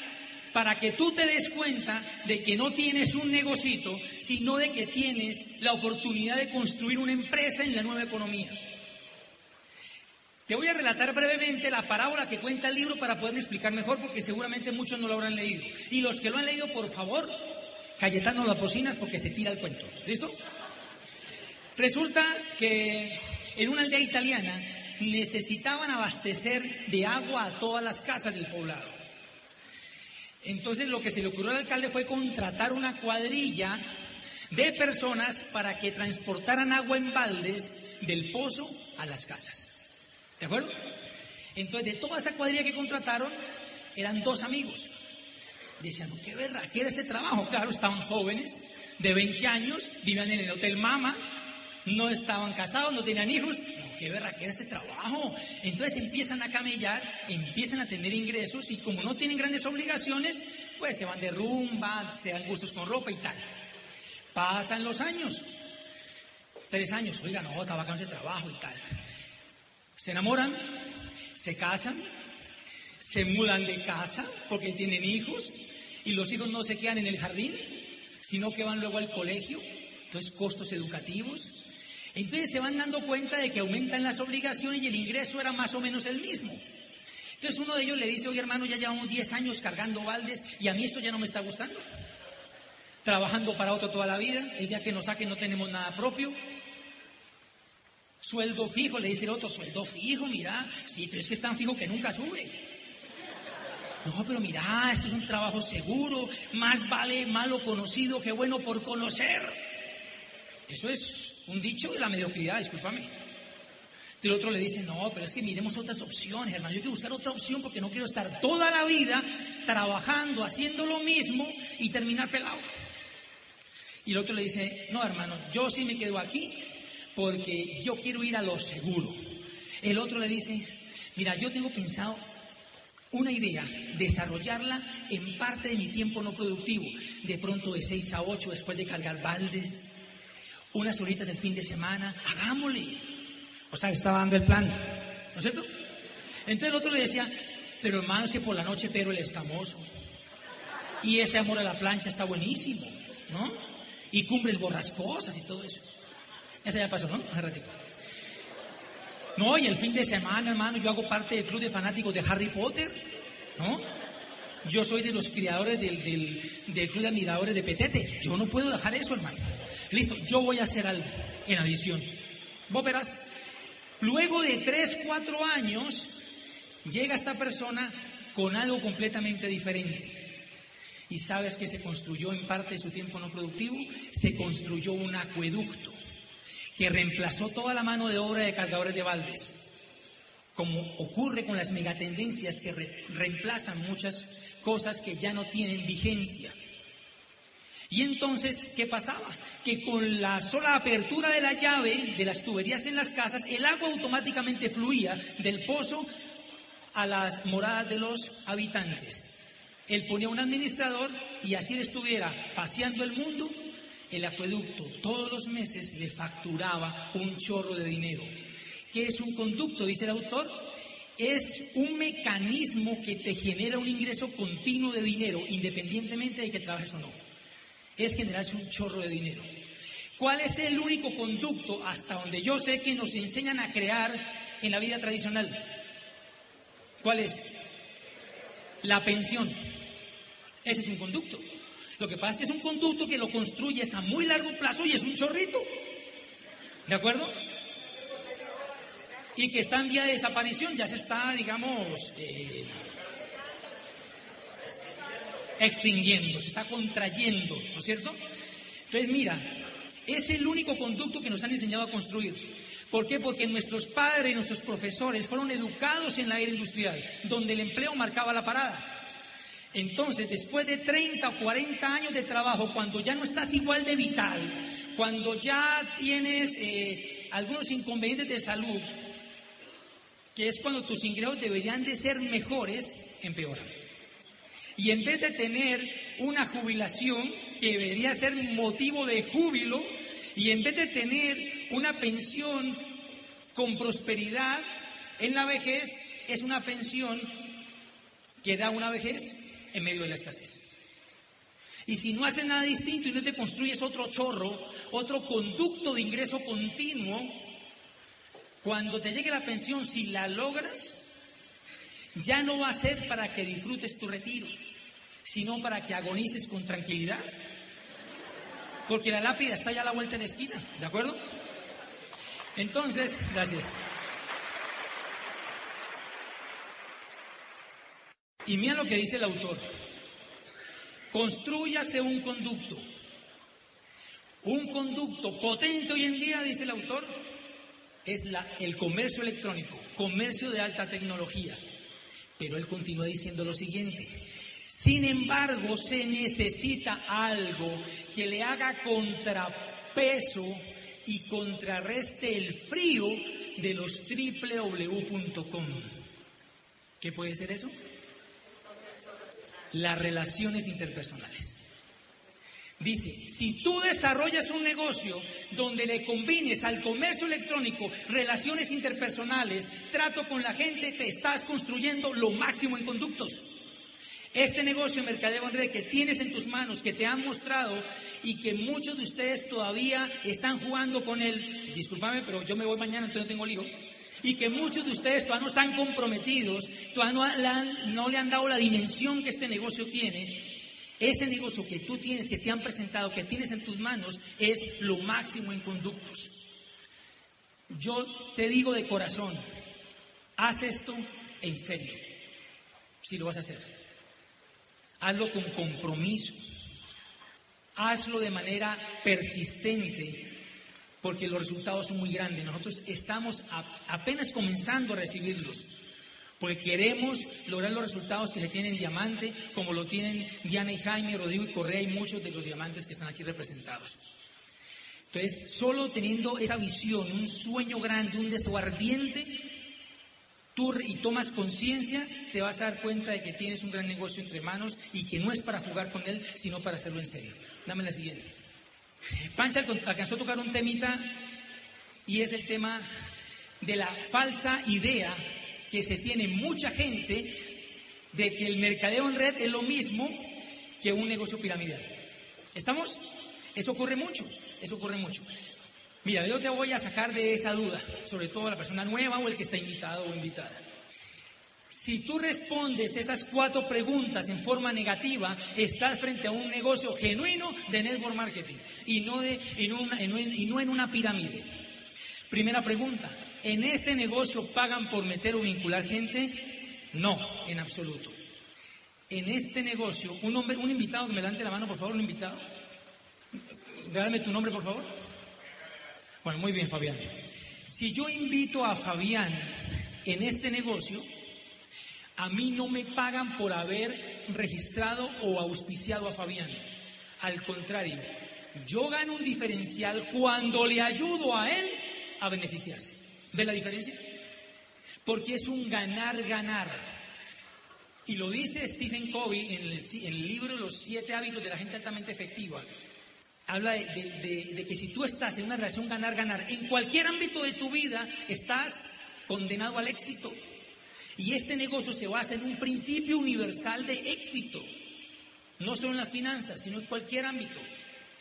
para que tú te des cuenta de que no tienes un negocito, sino de que tienes la oportunidad de construir una empresa en la nueva economía. Te voy a relatar brevemente la parábola que cuenta el libro para poderme explicar mejor, porque seguramente muchos no lo habrán leído. Y los que lo han leído, por favor, Cayetano las bocinas porque se tira el cuento. ¿Listo? Resulta que en una aldea italiana necesitaban abastecer de agua a todas las casas del poblado. Entonces lo que se le ocurrió al alcalde fue contratar una cuadrilla de personas para que transportaran agua en baldes del pozo a las casas. ¿De acuerdo? Entonces, de toda esa cuadrilla que contrataron, eran dos amigos. Decían, qué verra, quiere este trabajo. Claro, estaban jóvenes, de 20 años, vivían en el Hotel Mama, no estaban casados, no tenían hijos. Qué verra, quiere este trabajo. Entonces empiezan a camellar, empiezan a tener ingresos y como no tienen grandes obligaciones, pues se van de rumba, se dan gustos con ropa y tal. Pasan los años. Tres años, oiga, no, está bacano ese trabajo y tal. Se enamoran, se casan, se mudan de casa porque tienen hijos y los hijos no se quedan en el jardín, sino que van luego al colegio, entonces costos educativos. Entonces se van dando cuenta de que aumentan las obligaciones y el ingreso era más o menos el mismo. Entonces uno de ellos le dice, oye hermano, ya llevamos 10 años cargando baldes y a mí esto ya no me está gustando trabajando para otro toda la vida, el día que nos saquen no tenemos nada propio. Sueldo fijo, le dice el otro, sueldo fijo, mira, sí, pero es que es tan fijo que nunca sube. No, pero mira, esto es un trabajo seguro, más vale malo conocido que bueno por conocer. Eso es un dicho de la mediocridad, discúlpame. El otro le dice, no, pero es que miremos otras opciones, hermano. Yo quiero buscar otra opción porque no quiero estar toda la vida trabajando, haciendo lo mismo y terminar pelado. Y el otro le dice, no hermano, yo sí me quedo aquí porque yo quiero ir a lo seguro. El otro le dice, mira, yo tengo pensado una idea, desarrollarla en parte de mi tiempo no productivo, de pronto de 6 a 8 después de cargar baldes, unas horitas del fin de semana, hagámosle. O sea, estaba dando el plan, ¿no es cierto? Entonces el otro le decía, pero hermano, es que por la noche pero el escamoso. Y ese amor a la plancha está buenísimo, ¿no? y cumbres borrascosas y todo eso. Esa ya pasó, ¿no? Hace ratito. No, y el fin de semana, hermano, yo hago parte del club de fanáticos de Harry Potter, ¿no? Yo soy de los criadores del, del, club de admiradores de Petete. Yo no puedo dejar eso, hermano. Listo, yo voy a hacer algo en adición. Vos verás, luego de tres, cuatro años, llega esta persona con algo completamente diferente. ¿Y sabes que se construyó en parte de su tiempo no productivo? Se construyó un acueducto que reemplazó toda la mano de obra de cargadores de baldes, como ocurre con las megatendencias que reemplazan muchas cosas que ya no tienen vigencia. Y entonces, ¿qué pasaba? Que con la sola apertura de la llave de las tuberías en las casas, el agua automáticamente fluía del pozo a las moradas de los habitantes él ponía un administrador y así estuviera paseando el mundo, el acueducto todos los meses le facturaba un chorro de dinero. ¿Qué es un conducto? Dice el autor. Es un mecanismo que te genera un ingreso continuo de dinero, independientemente de que trabajes o no. Es generarse un chorro de dinero. ¿Cuál es el único conducto hasta donde yo sé que nos enseñan a crear en la vida tradicional? ¿Cuál es? La pensión. Ese es un conducto. Lo que pasa es que es un conducto que lo construyes a muy largo plazo y es un chorrito. ¿De acuerdo? Y que está en vía de desaparición, ya se está, digamos, eh, extinguiendo, se está contrayendo, ¿no es cierto? Entonces, mira, es el único conducto que nos han enseñado a construir. ¿Por qué? Porque nuestros padres y nuestros profesores fueron educados en la era industrial, donde el empleo marcaba la parada. Entonces, después de 30 o 40 años de trabajo, cuando ya no estás igual de vital, cuando ya tienes eh, algunos inconvenientes de salud, que es cuando tus ingresos deberían de ser mejores, empeoran. Y en vez de tener una jubilación que debería ser motivo de júbilo, y en vez de tener una pensión con prosperidad en la vejez, es una pensión que da una vejez en medio de la escasez. Y si no haces nada distinto y no te construyes otro chorro, otro conducto de ingreso continuo, cuando te llegue la pensión, si la logras, ya no va a ser para que disfrutes tu retiro, sino para que agonices con tranquilidad. Porque la lápida está ya a la vuelta de la esquina, ¿de acuerdo? Entonces, gracias. Y mira lo que dice el autor. Construyase un conducto. Un conducto potente hoy en día, dice el autor, es el comercio electrónico, comercio de alta tecnología. Pero él continúa diciendo lo siguiente. Sin embargo, se necesita algo que le haga contrapeso y contrarreste el frío de los www.com. ¿Qué puede ser eso? Las relaciones interpersonales. Dice, si tú desarrollas un negocio donde le combines al comercio electrónico relaciones interpersonales, trato con la gente, te estás construyendo lo máximo en conductos. Este negocio de mercadeo en red que tienes en tus manos, que te han mostrado y que muchos de ustedes todavía están jugando con él, discúlpame, pero yo me voy mañana, entonces no tengo lío, y que muchos de ustedes todavía no están comprometidos, todavía no, no le han dado la dimensión que este negocio tiene, ese negocio que tú tienes, que te han presentado, que tienes en tus manos, es lo máximo en conductos. Yo te digo de corazón, haz esto en serio, si lo vas a hacer. Hazlo con compromiso. Hazlo de manera persistente, porque los resultados son muy grandes. Nosotros estamos apenas comenzando a recibirlos porque queremos lograr los resultados que se tienen en Diamante, como lo tienen Diana y Jaime, Rodrigo y Correa y muchos de los diamantes que están aquí representados. Entonces, solo teniendo esa visión, un sueño grande, un deseo ardiente, tú y tomas conciencia, te vas a dar cuenta de que tienes un gran negocio entre manos y que no es para jugar con él, sino para hacerlo en serio. Dame la siguiente. Pancha alcanzó a tocar un temita y es el tema de la falsa idea que se tiene mucha gente de que el mercadeo en red es lo mismo que un negocio piramidal. ¿Estamos? Eso ocurre mucho, eso ocurre mucho. Mira, yo te voy a sacar de esa duda, sobre todo la persona nueva o el que está invitado o invitada. Si tú respondes esas cuatro preguntas en forma negativa, estás frente a un negocio genuino de network marketing y no, de, en, una, y no en una pirámide. Primera pregunta, ¿En este negocio pagan por meter o vincular gente? No, en absoluto. En este negocio, un hombre, un invitado, me levante la mano, por favor, un invitado. Dame tu nombre, por favor. Bueno, muy bien, Fabián. Si yo invito a Fabián en este negocio, a mí no me pagan por haber registrado o auspiciado a Fabián. Al contrario, yo gano un diferencial cuando le ayudo a él a beneficiarse. ¿Ve la diferencia? Porque es un ganar-ganar. Y lo dice Stephen Covey en el, libro Los siete hábitos de la gente altamente efectiva. Habla de, que si tú estás en una relación ganar-ganar, en cualquier ámbito de tu vida estás condenado al éxito. Y este negocio se basa en un principio universal de éxito. No solo en las finanzas, sino en cualquier ámbito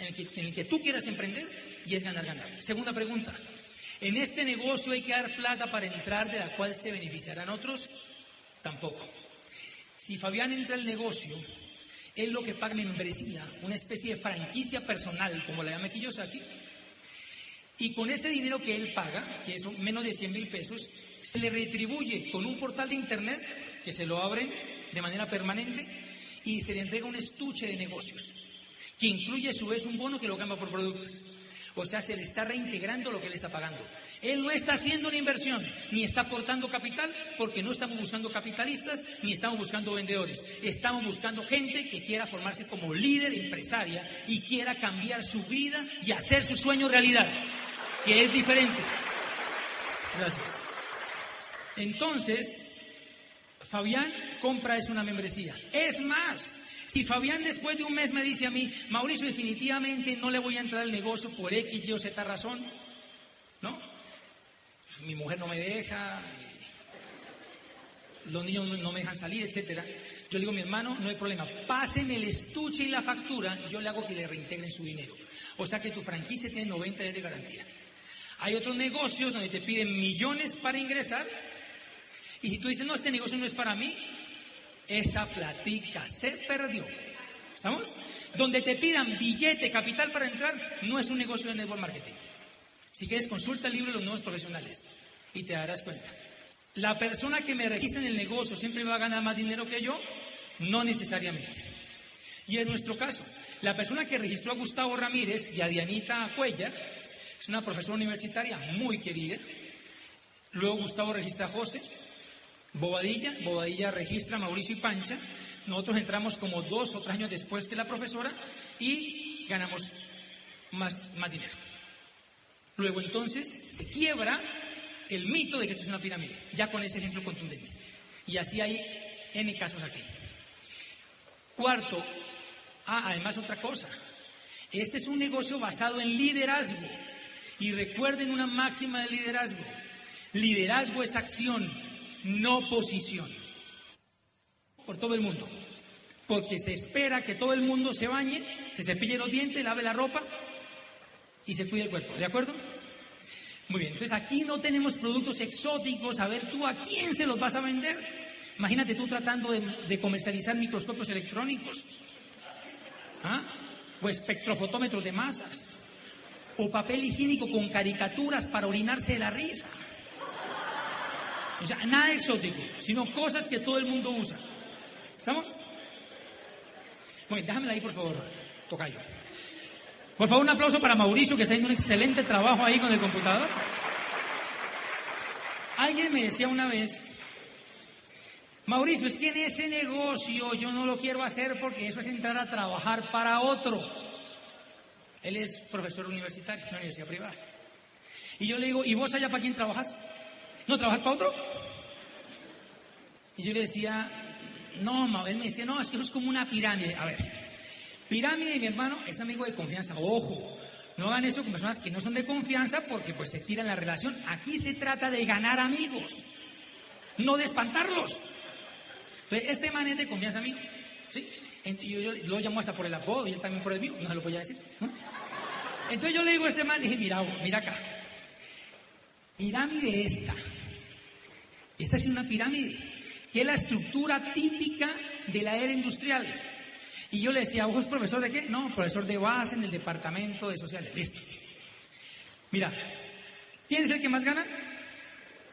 en el que, tú quieras emprender y es ganar-ganar. Segunda pregunta. En este negocio hay que dar plata para entrar de la cual se beneficiarán otros. Tampoco. Si Fabián entra al negocio, él lo que paga membresía, una especie de franquicia personal, como la llama aquí, y con ese dinero que él paga, que es menos de 100 mil pesos, se le retribuye con un portal de internet que se lo abren de manera permanente y se le entrega un estuche de negocios, que incluye a su vez un bono que lo cambia por productos. O sea, se le está reintegrando lo que le está pagando. Él no está haciendo una inversión, ni está aportando capital, porque no estamos buscando capitalistas, ni estamos buscando vendedores. Estamos buscando gente que quiera formarse como líder empresaria y quiera cambiar su vida y hacer su sueño realidad, que es diferente. Gracias. Entonces, Fabián compra es una membresía. Es más, si Fabián después de un mes me dice a mí, Mauricio, definitivamente no le voy a entrar al negocio por X, Y o Z razón, ¿no? Mi mujer no me deja, los niños no me dejan salir, etcétera. Yo le digo, mi hermano, no hay problema, pásenme el estuche y la factura, yo le hago que le reintegren su dinero. O sea que tu franquicia tiene 90 días de garantía. Hay otros negocios donde te piden millones para ingresar y si tú dices, no, este negocio no es para mí, esa platica se perdió. ¿Estamos? Donde te pidan billete, capital para entrar, no es un negocio de network marketing. Si quieres, consulta el libro de los nuevos profesionales y te darás cuenta. ¿La persona que me registra en el negocio siempre va a ganar más dinero que yo? No necesariamente. Y en nuestro caso, la persona que registró a Gustavo Ramírez y a Dianita Cuellar es una profesora universitaria muy querida. Luego Gustavo registra a José, Bobadilla, Bobadilla registra Mauricio y Pancha. Nosotros entramos como dos o tres años después que la profesora y ganamos más, más dinero. Luego entonces se quiebra el mito de que esto es una pirámide, ya con ese ejemplo contundente. Y así hay N casos aquí. Cuarto, ah, además otra cosa, este es un negocio basado en liderazgo. Y recuerden una máxima de liderazgo. Liderazgo es acción, no posición. Por todo el mundo. Porque se espera que todo el mundo se bañe, se cepille los dientes, lave la ropa y se cuide el cuerpo. ¿De acuerdo? Muy bien, entonces aquí no tenemos productos exóticos. A ver, tú a quién se los vas a vender. Imagínate tú tratando de, comercializar microscopios electrónicos. ¿Ah? O espectrofotómetros de masas. O papel higiénico con caricaturas para orinarse de la risa. O sea, nada exótico, sino cosas que todo el mundo usa. ¿Estamos? Bueno, déjamela ahí, por favor, tocayo. Por favor, un aplauso para Mauricio, que está haciendo un excelente trabajo ahí con el computador. Alguien me decía una vez, Mauricio, es que en ese negocio yo no lo quiero hacer porque eso es entrar a trabajar para otro. Él es profesor universitario una universidad privada. Y yo le digo, ¿y vos allá para quién trabajas? ¿No trabajas para otro? Y yo le decía, no, él me decía, no, es que eso es como una pirámide. A ver, Pirámide, mi hermano, es amigo de confianza. Ojo, no hagan eso con personas que no son de confianza porque pues se tiran la relación. Aquí se trata de ganar amigos, no de espantarlos. Entonces, este man es de confianza amigo. ¿sí? Yo, yo, lo llamo hasta por el apodo y él también por el mío, no se lo voy a decir. Entonces yo le digo a este man, dije, mira, mira acá. Pirámide esta. Esta es una pirámide, que es la estructura típica de la era industrial. Y yo le decía, ¿vos profesor de qué? No, profesor de base en el departamento de sociales. Listo. Mira, ¿quién es el que más gana?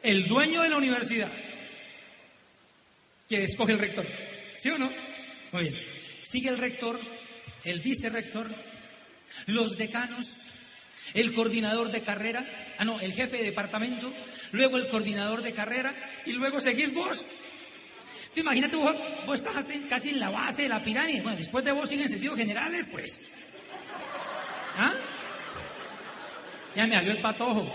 El dueño de la universidad, que escoge el rector. ¿Sí o no? Muy bien. Sigue el rector, el vicerrector, los decanos, el coordinador de carrera, ah no, el jefe de departamento, luego el coordinador de carrera y luego seguís vos imagínate, vos, estás casi en la base de la pirámide. Bueno, después de vos siguen sentidos generales, pues. ¿Ah? Ya me salió el patojo.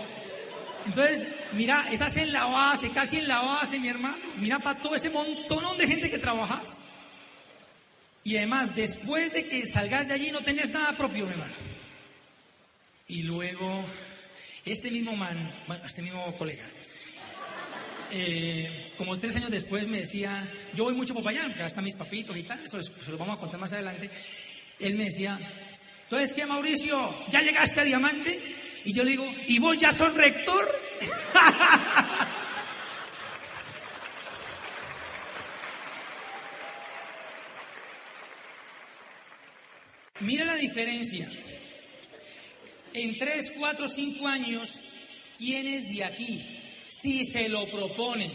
Entonces, mira, estás en la base, casi en la base, mi hermano. Mira para todo ese montón de gente que trabajas. Y además, después de que salgas de allí, no tenés nada propio, mi hermano. Y luego, este mismo man, este mismo colega, eh, como tres años después me decía, yo voy mucho a Popayán, que están mis papitos y tal, eso se lo vamos a contar más adelante. Él me decía, entonces, ¿qué, Mauricio? ¿Ya llegaste a Diamante? Y yo le digo, ¿y vos ya sos rector? *laughs* Mira la diferencia. En tres, cuatro, cinco años, ¿quién es de aquí? si se lo proponen,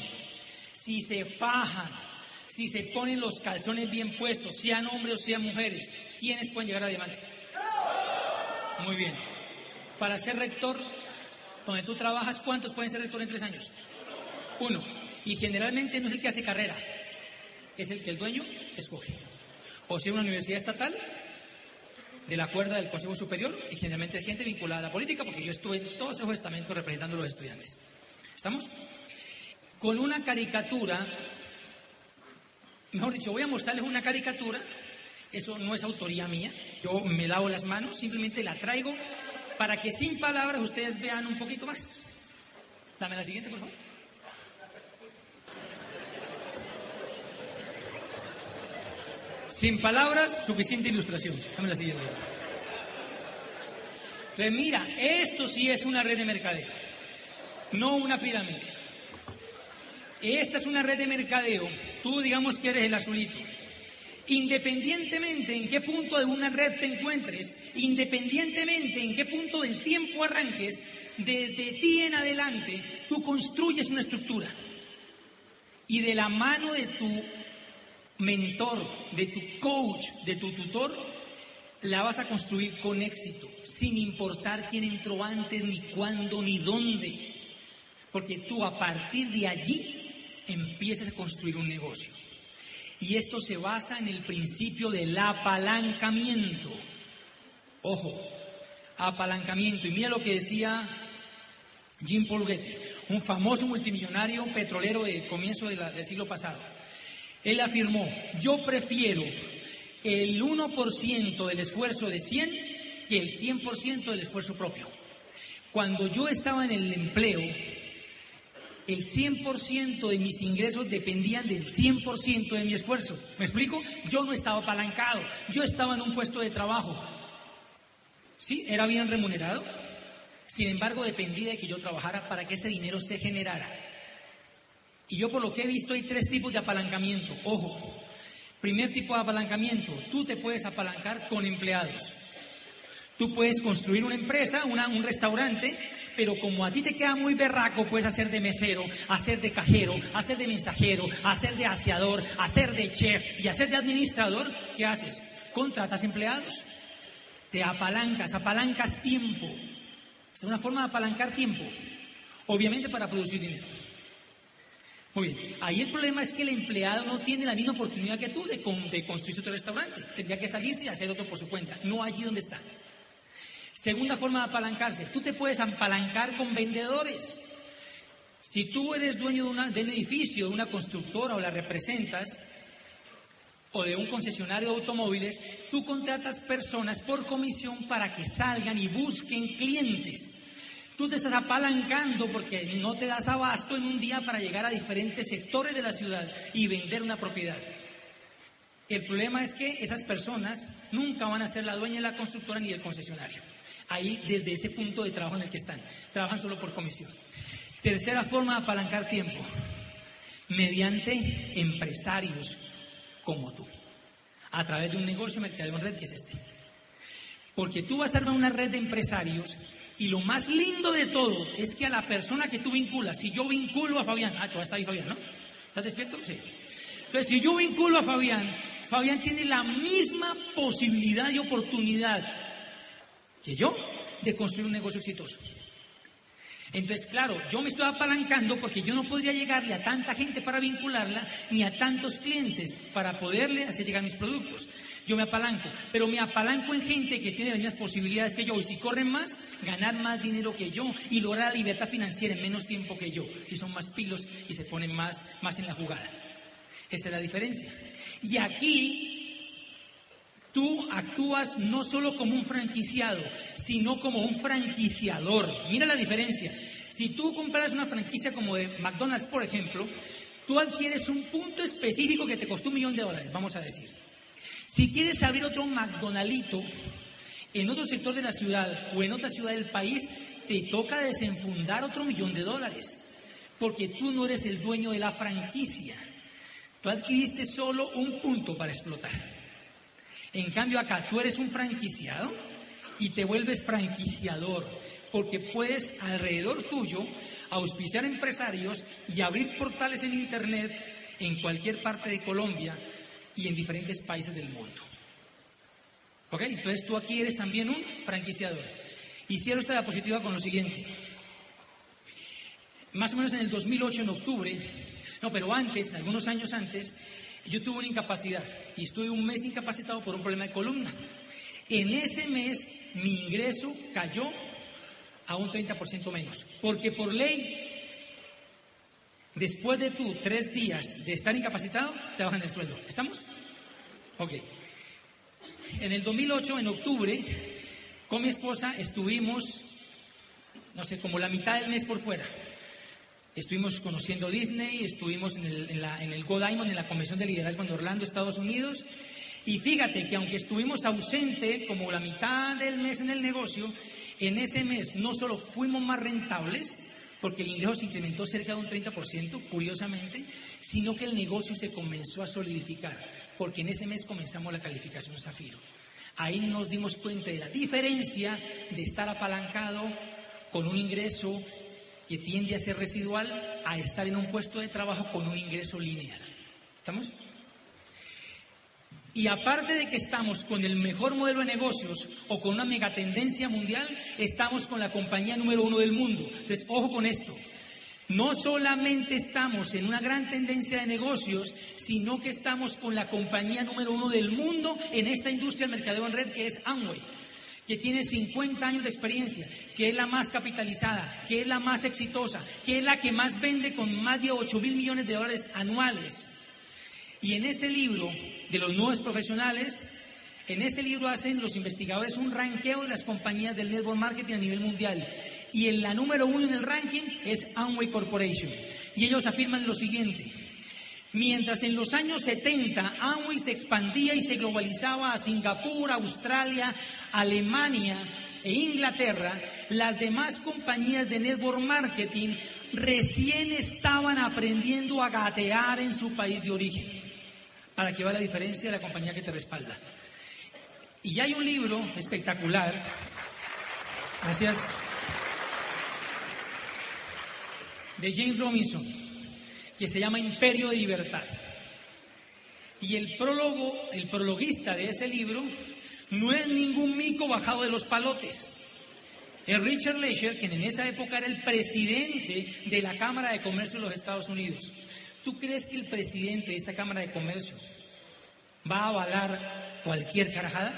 si se fajan, si se ponen los calzones bien puestos, sean hombres o sean mujeres, ¿quiénes pueden llegar a diamante? Muy bien. Para ser rector, donde tú trabajas, ¿cuántos pueden ser rector en tres años? Uno. Y generalmente no es el que hace carrera, es el que el dueño escoge. O sea, una universidad estatal, de la cuerda del Consejo Superior, y generalmente gente vinculada a la política, porque yo estuve en todos esos estamentos representando a los estudiantes. ¿Estamos? Con una caricatura, mejor dicho, voy a mostrarles una caricatura, eso no es autoría mía, yo me lavo las manos, simplemente la traigo para que sin palabras ustedes vean un poquito más. Dame la siguiente, por favor. Sin palabras, suficiente ilustración. Dame la siguiente. Entonces, mira, esto sí es una red de mercadeo no una pirámide. Esta es una red de mercadeo. Tú digamos que eres el azulito. Independientemente en qué punto de una red te encuentres, independientemente en qué punto del tiempo arranques, desde ti en adelante tú construyes una estructura. Y de la mano de tu mentor, de tu coach, de tu tutor, la vas a construir con éxito, sin importar quién entró antes, ni cuándo, ni dónde. Porque tú a partir de allí empiezas a construir un negocio. Y esto se basa en el principio del apalancamiento. Ojo, apalancamiento. Y mira lo que decía Jim Paul un famoso multimillonario petrolero de comienzo del siglo pasado. Él afirmó, yo prefiero el 1% del esfuerzo de 100 que el 100% del esfuerzo propio. Cuando yo estaba en el empleo, el 100% de mis ingresos dependían del 100% de mi esfuerzo. ¿Me explico? Yo no estaba apalancado, yo estaba en un puesto de trabajo. ¿Sí? Era bien remunerado. Sin embargo, dependía de que yo trabajara para que ese dinero se generara. Y yo por lo que he visto hay tres tipos de apalancamiento. Ojo, primer tipo de apalancamiento, tú te puedes apalancar con empleados. Tú puedes construir una empresa, un restaurante, pero como a ti te queda muy berraco, puedes hacer de mesero, hacer de cajero, hacer de mensajero, hacer de aseador, hacer de chef y hacer de administrador. ¿Qué haces? Contratas empleados. Te apalancas, apalancas tiempo. Es una forma de apalancar tiempo. Obviamente para producir dinero. Muy bien, ahí el problema es que el empleado no tiene la misma oportunidad que tú de, de construir tu restaurante. Tendría que salirse y hacer otro por su cuenta, no allí donde está. Segunda forma de apalancarse, tú te puedes apalancar con vendedores. Si tú eres dueño de, una, de un edificio, de una constructora o la representas, o de un concesionario de automóviles, tú contratas personas por comisión para que salgan y busquen clientes. Tú te estás apalancando porque no te das abasto en un día para llegar a diferentes sectores de la ciudad y vender una propiedad. El problema es que esas personas nunca van a ser la dueña de la constructora ni del concesionario. Ahí, desde ese punto de trabajo en el que están, trabajan solo por comisión. Tercera forma de apalancar tiempo, mediante empresarios como tú, a través de un negocio mercadeo en red que es este. Porque tú vas a armar una red de empresarios y lo más lindo de todo es que a la persona que tú vinculas, si yo vinculo a Fabián, ah, tú está ahí Fabián, ¿no? ¿Estás despierto? Sí. Entonces, si yo vinculo a Fabián, Fabián tiene la misma posibilidad y oportunidad que yo de construir un negocio exitoso. Entonces, claro, yo me estoy apalancando porque yo no podría llegarle a tanta gente para vincularla, ni a tantos clientes para poderle hacer llegar mis productos yo me apalanco, pero me apalanco en gente que tiene las mismas posibilidades que yo y si corren más, ganar más dinero que yo y lograr la libertad financiera en menos tiempo que yo, si son más pilos y se ponen más, más en la jugada. Esa es la diferencia. Y aquí tú actúas no solo como un franquiciado, sino como un franquiciador. Mira la diferencia. Si tú compras una franquicia como de McDonald's, por ejemplo, tú adquieres un punto específico que te costó un millón de dólares, vamos a decir. Si quieres abrir otro McDonaldito en otro sector de la ciudad o en otra ciudad del país, te toca desenfundar otro millón de dólares, porque tú no eres el dueño de la franquicia. Tú adquiriste solo un punto para explotar. En cambio acá tú eres un franquiciado y te vuelves franquiciador, porque puedes alrededor tuyo auspiciar empresarios y abrir portales en Internet en cualquier parte de Colombia y en diferentes países del mundo. ¿Ok? Entonces tú aquí eres también un franquiciador. Y cierro esta diapositiva con lo siguiente. Más o menos en el 2008, en octubre, no, pero antes, algunos años antes, yo tuve una incapacidad y estuve un mes incapacitado por un problema de columna. En ese mes mi ingreso cayó a un 30% menos, porque por ley Después de tú tres días de estar incapacitado, te bajan el sueldo. ¿Estamos? Ok. En el 2008, en octubre, con mi esposa estuvimos, no sé, como la mitad del mes por fuera. Estuvimos conociendo Disney, estuvimos en el, en la, en el Go Diamond, en la Convención de Liderazgo en Orlando, Estados Unidos. Y fíjate que aunque estuvimos ausente como la mitad del mes en el negocio, en ese mes no solo fuimos más rentables, porque el ingreso se incrementó cerca de un 30%, curiosamente, sino que el negocio se comenzó a solidificar, porque en ese mes comenzamos la calificación Zafiro. Ahí nos dimos cuenta de la diferencia de estar apalancado con un ingreso que tiende a ser residual a estar en un puesto de trabajo con un ingreso lineal. ¿Estamos? Y aparte de que estamos con el mejor modelo de negocios o con una megatendencia mundial, estamos con la compañía número uno del mundo. Entonces, ojo con esto. No solamente estamos en una gran tendencia de negocios, sino que estamos con la compañía número uno del mundo en esta industria del mercadeo en red que es Amway, que tiene 50 años de experiencia, que es la más capitalizada, que es la más exitosa, que es la que más vende con más de 8 mil millones de dólares anuales. Y en ese libro de los nuevos profesionales, en ese libro hacen los investigadores un ranqueo de las compañías del network marketing a nivel mundial y en la número uno en el ranking es Amway Corporation. Y ellos afirman lo siguiente. Mientras en los años 70 Amway se expandía y se globalizaba a Singapur, Australia, Alemania e Inglaterra, las demás compañías de network marketing recién estaban aprendiendo a gatear en su país de origen. Para que vea la diferencia de la compañía que te respalda. Y hay un libro espectacular. Gracias. de James Robinson, que se llama Imperio de Libertad. Y el prólogo, el prologuista de ese libro, no es ningún mico bajado de los palotes. Es Richard Leisher, quien en esa época era el presidente de la Cámara de Comercio de los Estados Unidos. ¿Tú crees que el presidente de esta Cámara de Comercio va a avalar cualquier carajada?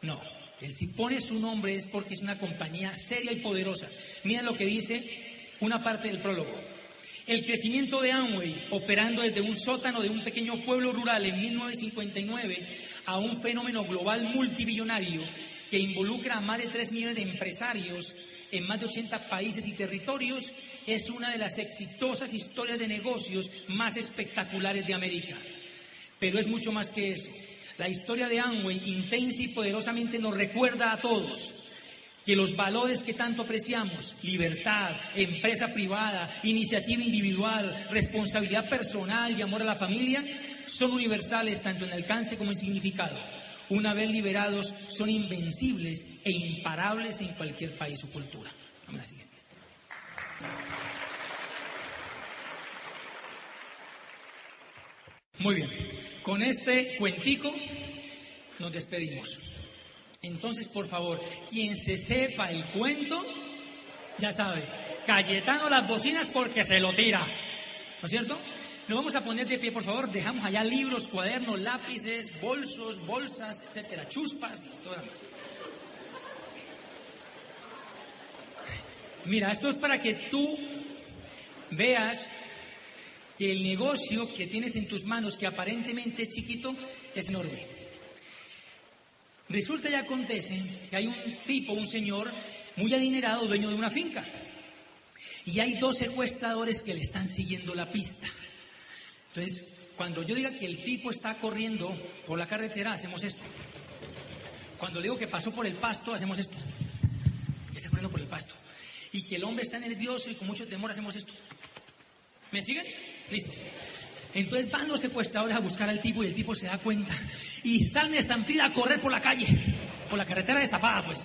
No. Él si pone su nombre es porque es una compañía seria y poderosa. Mira lo que dice una parte del prólogo. El crecimiento de Amway, operando desde un sótano de un pequeño pueblo rural en 1959 a un fenómeno global multibillonario que involucra a más de 3 millones de empresarios en más de 80 países y territorios, es una de las exitosas historias de negocios más espectaculares de América. Pero es mucho más que eso. La historia de Amway intensa y poderosamente nos recuerda a todos que los valores que tanto apreciamos, libertad, empresa privada, iniciativa individual, responsabilidad personal y amor a la familia, son universales tanto en alcance como en significado. Una vez liberados, son invencibles e imparables en cualquier país o cultura. Vamos a la siguiente. Muy bien, con este cuentico nos despedimos. Entonces, por favor, quien se sepa el cuento, ya sabe, Cayetano las bocinas porque se lo tira. ¿No es cierto? Nos vamos a poner de pie, por favor. Dejamos allá libros, cuadernos, lápices, bolsos, bolsas, etcétera, chuspas, todo Mira, esto es para que tú veas que el negocio que tienes en tus manos, que aparentemente es chiquito, es enorme. Resulta y acontece que hay un tipo, un señor muy adinerado, dueño de una finca. Y hay dos secuestradores que le están siguiendo la pista. Entonces, cuando yo diga que el tipo está corriendo por la carretera, hacemos esto. Cuando digo que pasó por el pasto, hacemos esto. está corriendo por el pasto. Y que el hombre está nervioso y con mucho temor, hacemos esto. ¿Me siguen? Listo. Entonces van los secuestradores a buscar al tipo y el tipo se da cuenta y sale estampida a correr por la calle, por la carretera destapada, pues.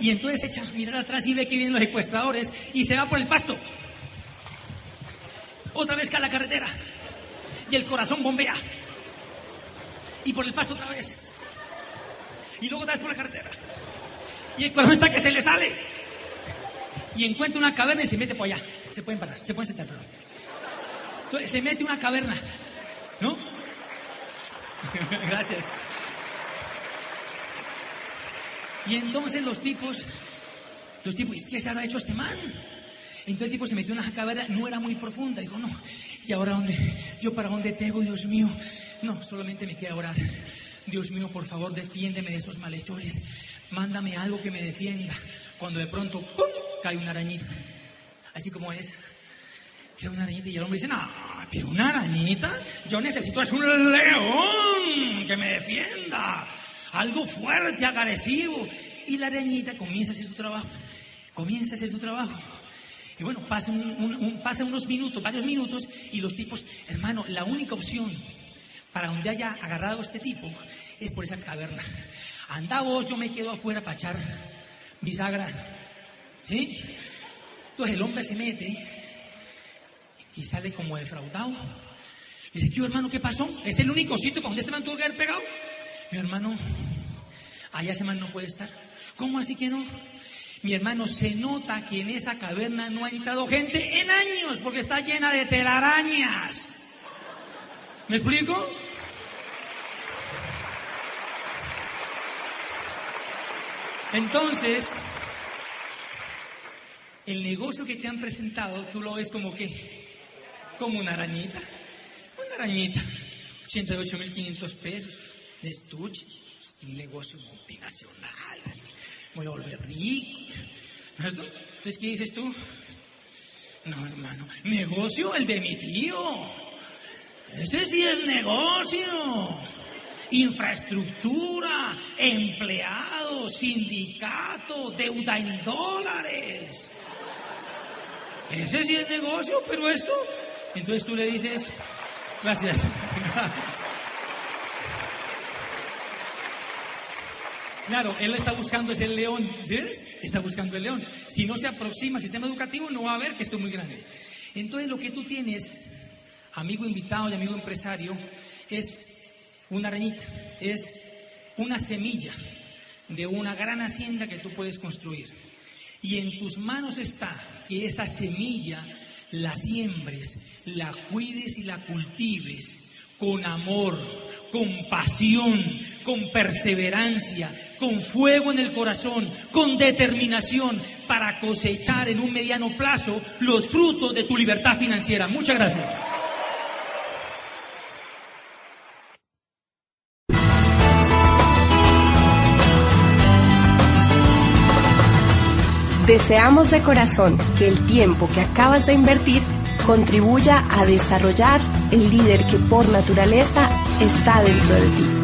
Y entonces echa a mirar atrás y ve que vienen los secuestradores y se va por el pasto. Otra vez cae la carretera y el corazón bombea. Y por el pasto otra vez. Y luego otra vez por la carretera. Y el corazón está que se le sale. Y encuentra una caverna y se mete por allá. Se pueden parar, se pueden sentar, Entonces se mete una caverna, ¿no? *laughs* Gracias. Y entonces los tipos, los tipos, ¿qué se habrá hecho este man? Entonces el tipo se metió en la caverna, no era muy profunda, dijo, no, ¿y ahora dónde? ¿Yo para dónde pego, Dios mío? No, solamente me queda orar. Dios mío, por favor, defiéndeme de esos malhechores. Mándame algo que me defienda. Cuando de pronto, ¡pum! cae una arañita. Así como es. Cae una arañita y el hombre dice, no, pero una arañita, yo necesito es un león que me defienda, algo fuerte, agresivo. Y la arañita comienza a hacer su trabajo, comienza a hacer su trabajo. Y bueno, pasan, un, unos minutos, varios minutos, y los tipos, hermano, la única opción para donde haya agarrado este tipo es por esa caverna. Anda vos, yo me quedo afuera para echar bisagra. ¿Sí? Entonces el hombre se mete y sale como defraudado. Y dice, ¿qué hermano? ¿Qué pasó? ¿Es el único sitio para donde este man tuvo que haber pegado? Mi hermano, allá ese man no puede estar. ¿Cómo así que no? Mi hermano, se nota que en esa caverna no ha entrado gente en años porque está llena de telarañas. ¿Me explico? Entonces, el negocio que te han presentado, tú lo ves como que, como una arañita. Una arañita. 88.500 pesos de estuche. Un negocio multinacional. Voy a volver rico. Entonces, ¿qué dices tú? No, hermano. Negocio el de mi tío. Ese sí es negocio. Infraestructura, empleados, sindicato, deuda en dólares. Ese sí es negocio, pero esto. Entonces tú le dices, gracias. Claro, él está buscando ese león, ¿sí? Está buscando el león. Si no se aproxima al sistema educativo, no va a ver que esto es muy grande. Entonces lo que tú tienes, amigo invitado y amigo empresario, es una arañita, es una semilla de una gran hacienda que tú puedes construir. Y en tus manos está que esa semilla la siembres, la cuides y la cultives con amor, con pasión, con perseverancia, con fuego en el corazón, con determinación para cosechar en un mediano plazo los frutos de tu libertad financiera. Muchas gracias. Deseamos de corazón que el tiempo que acabas de invertir contribuya a desarrollar el líder que por naturaleza está dentro de ti.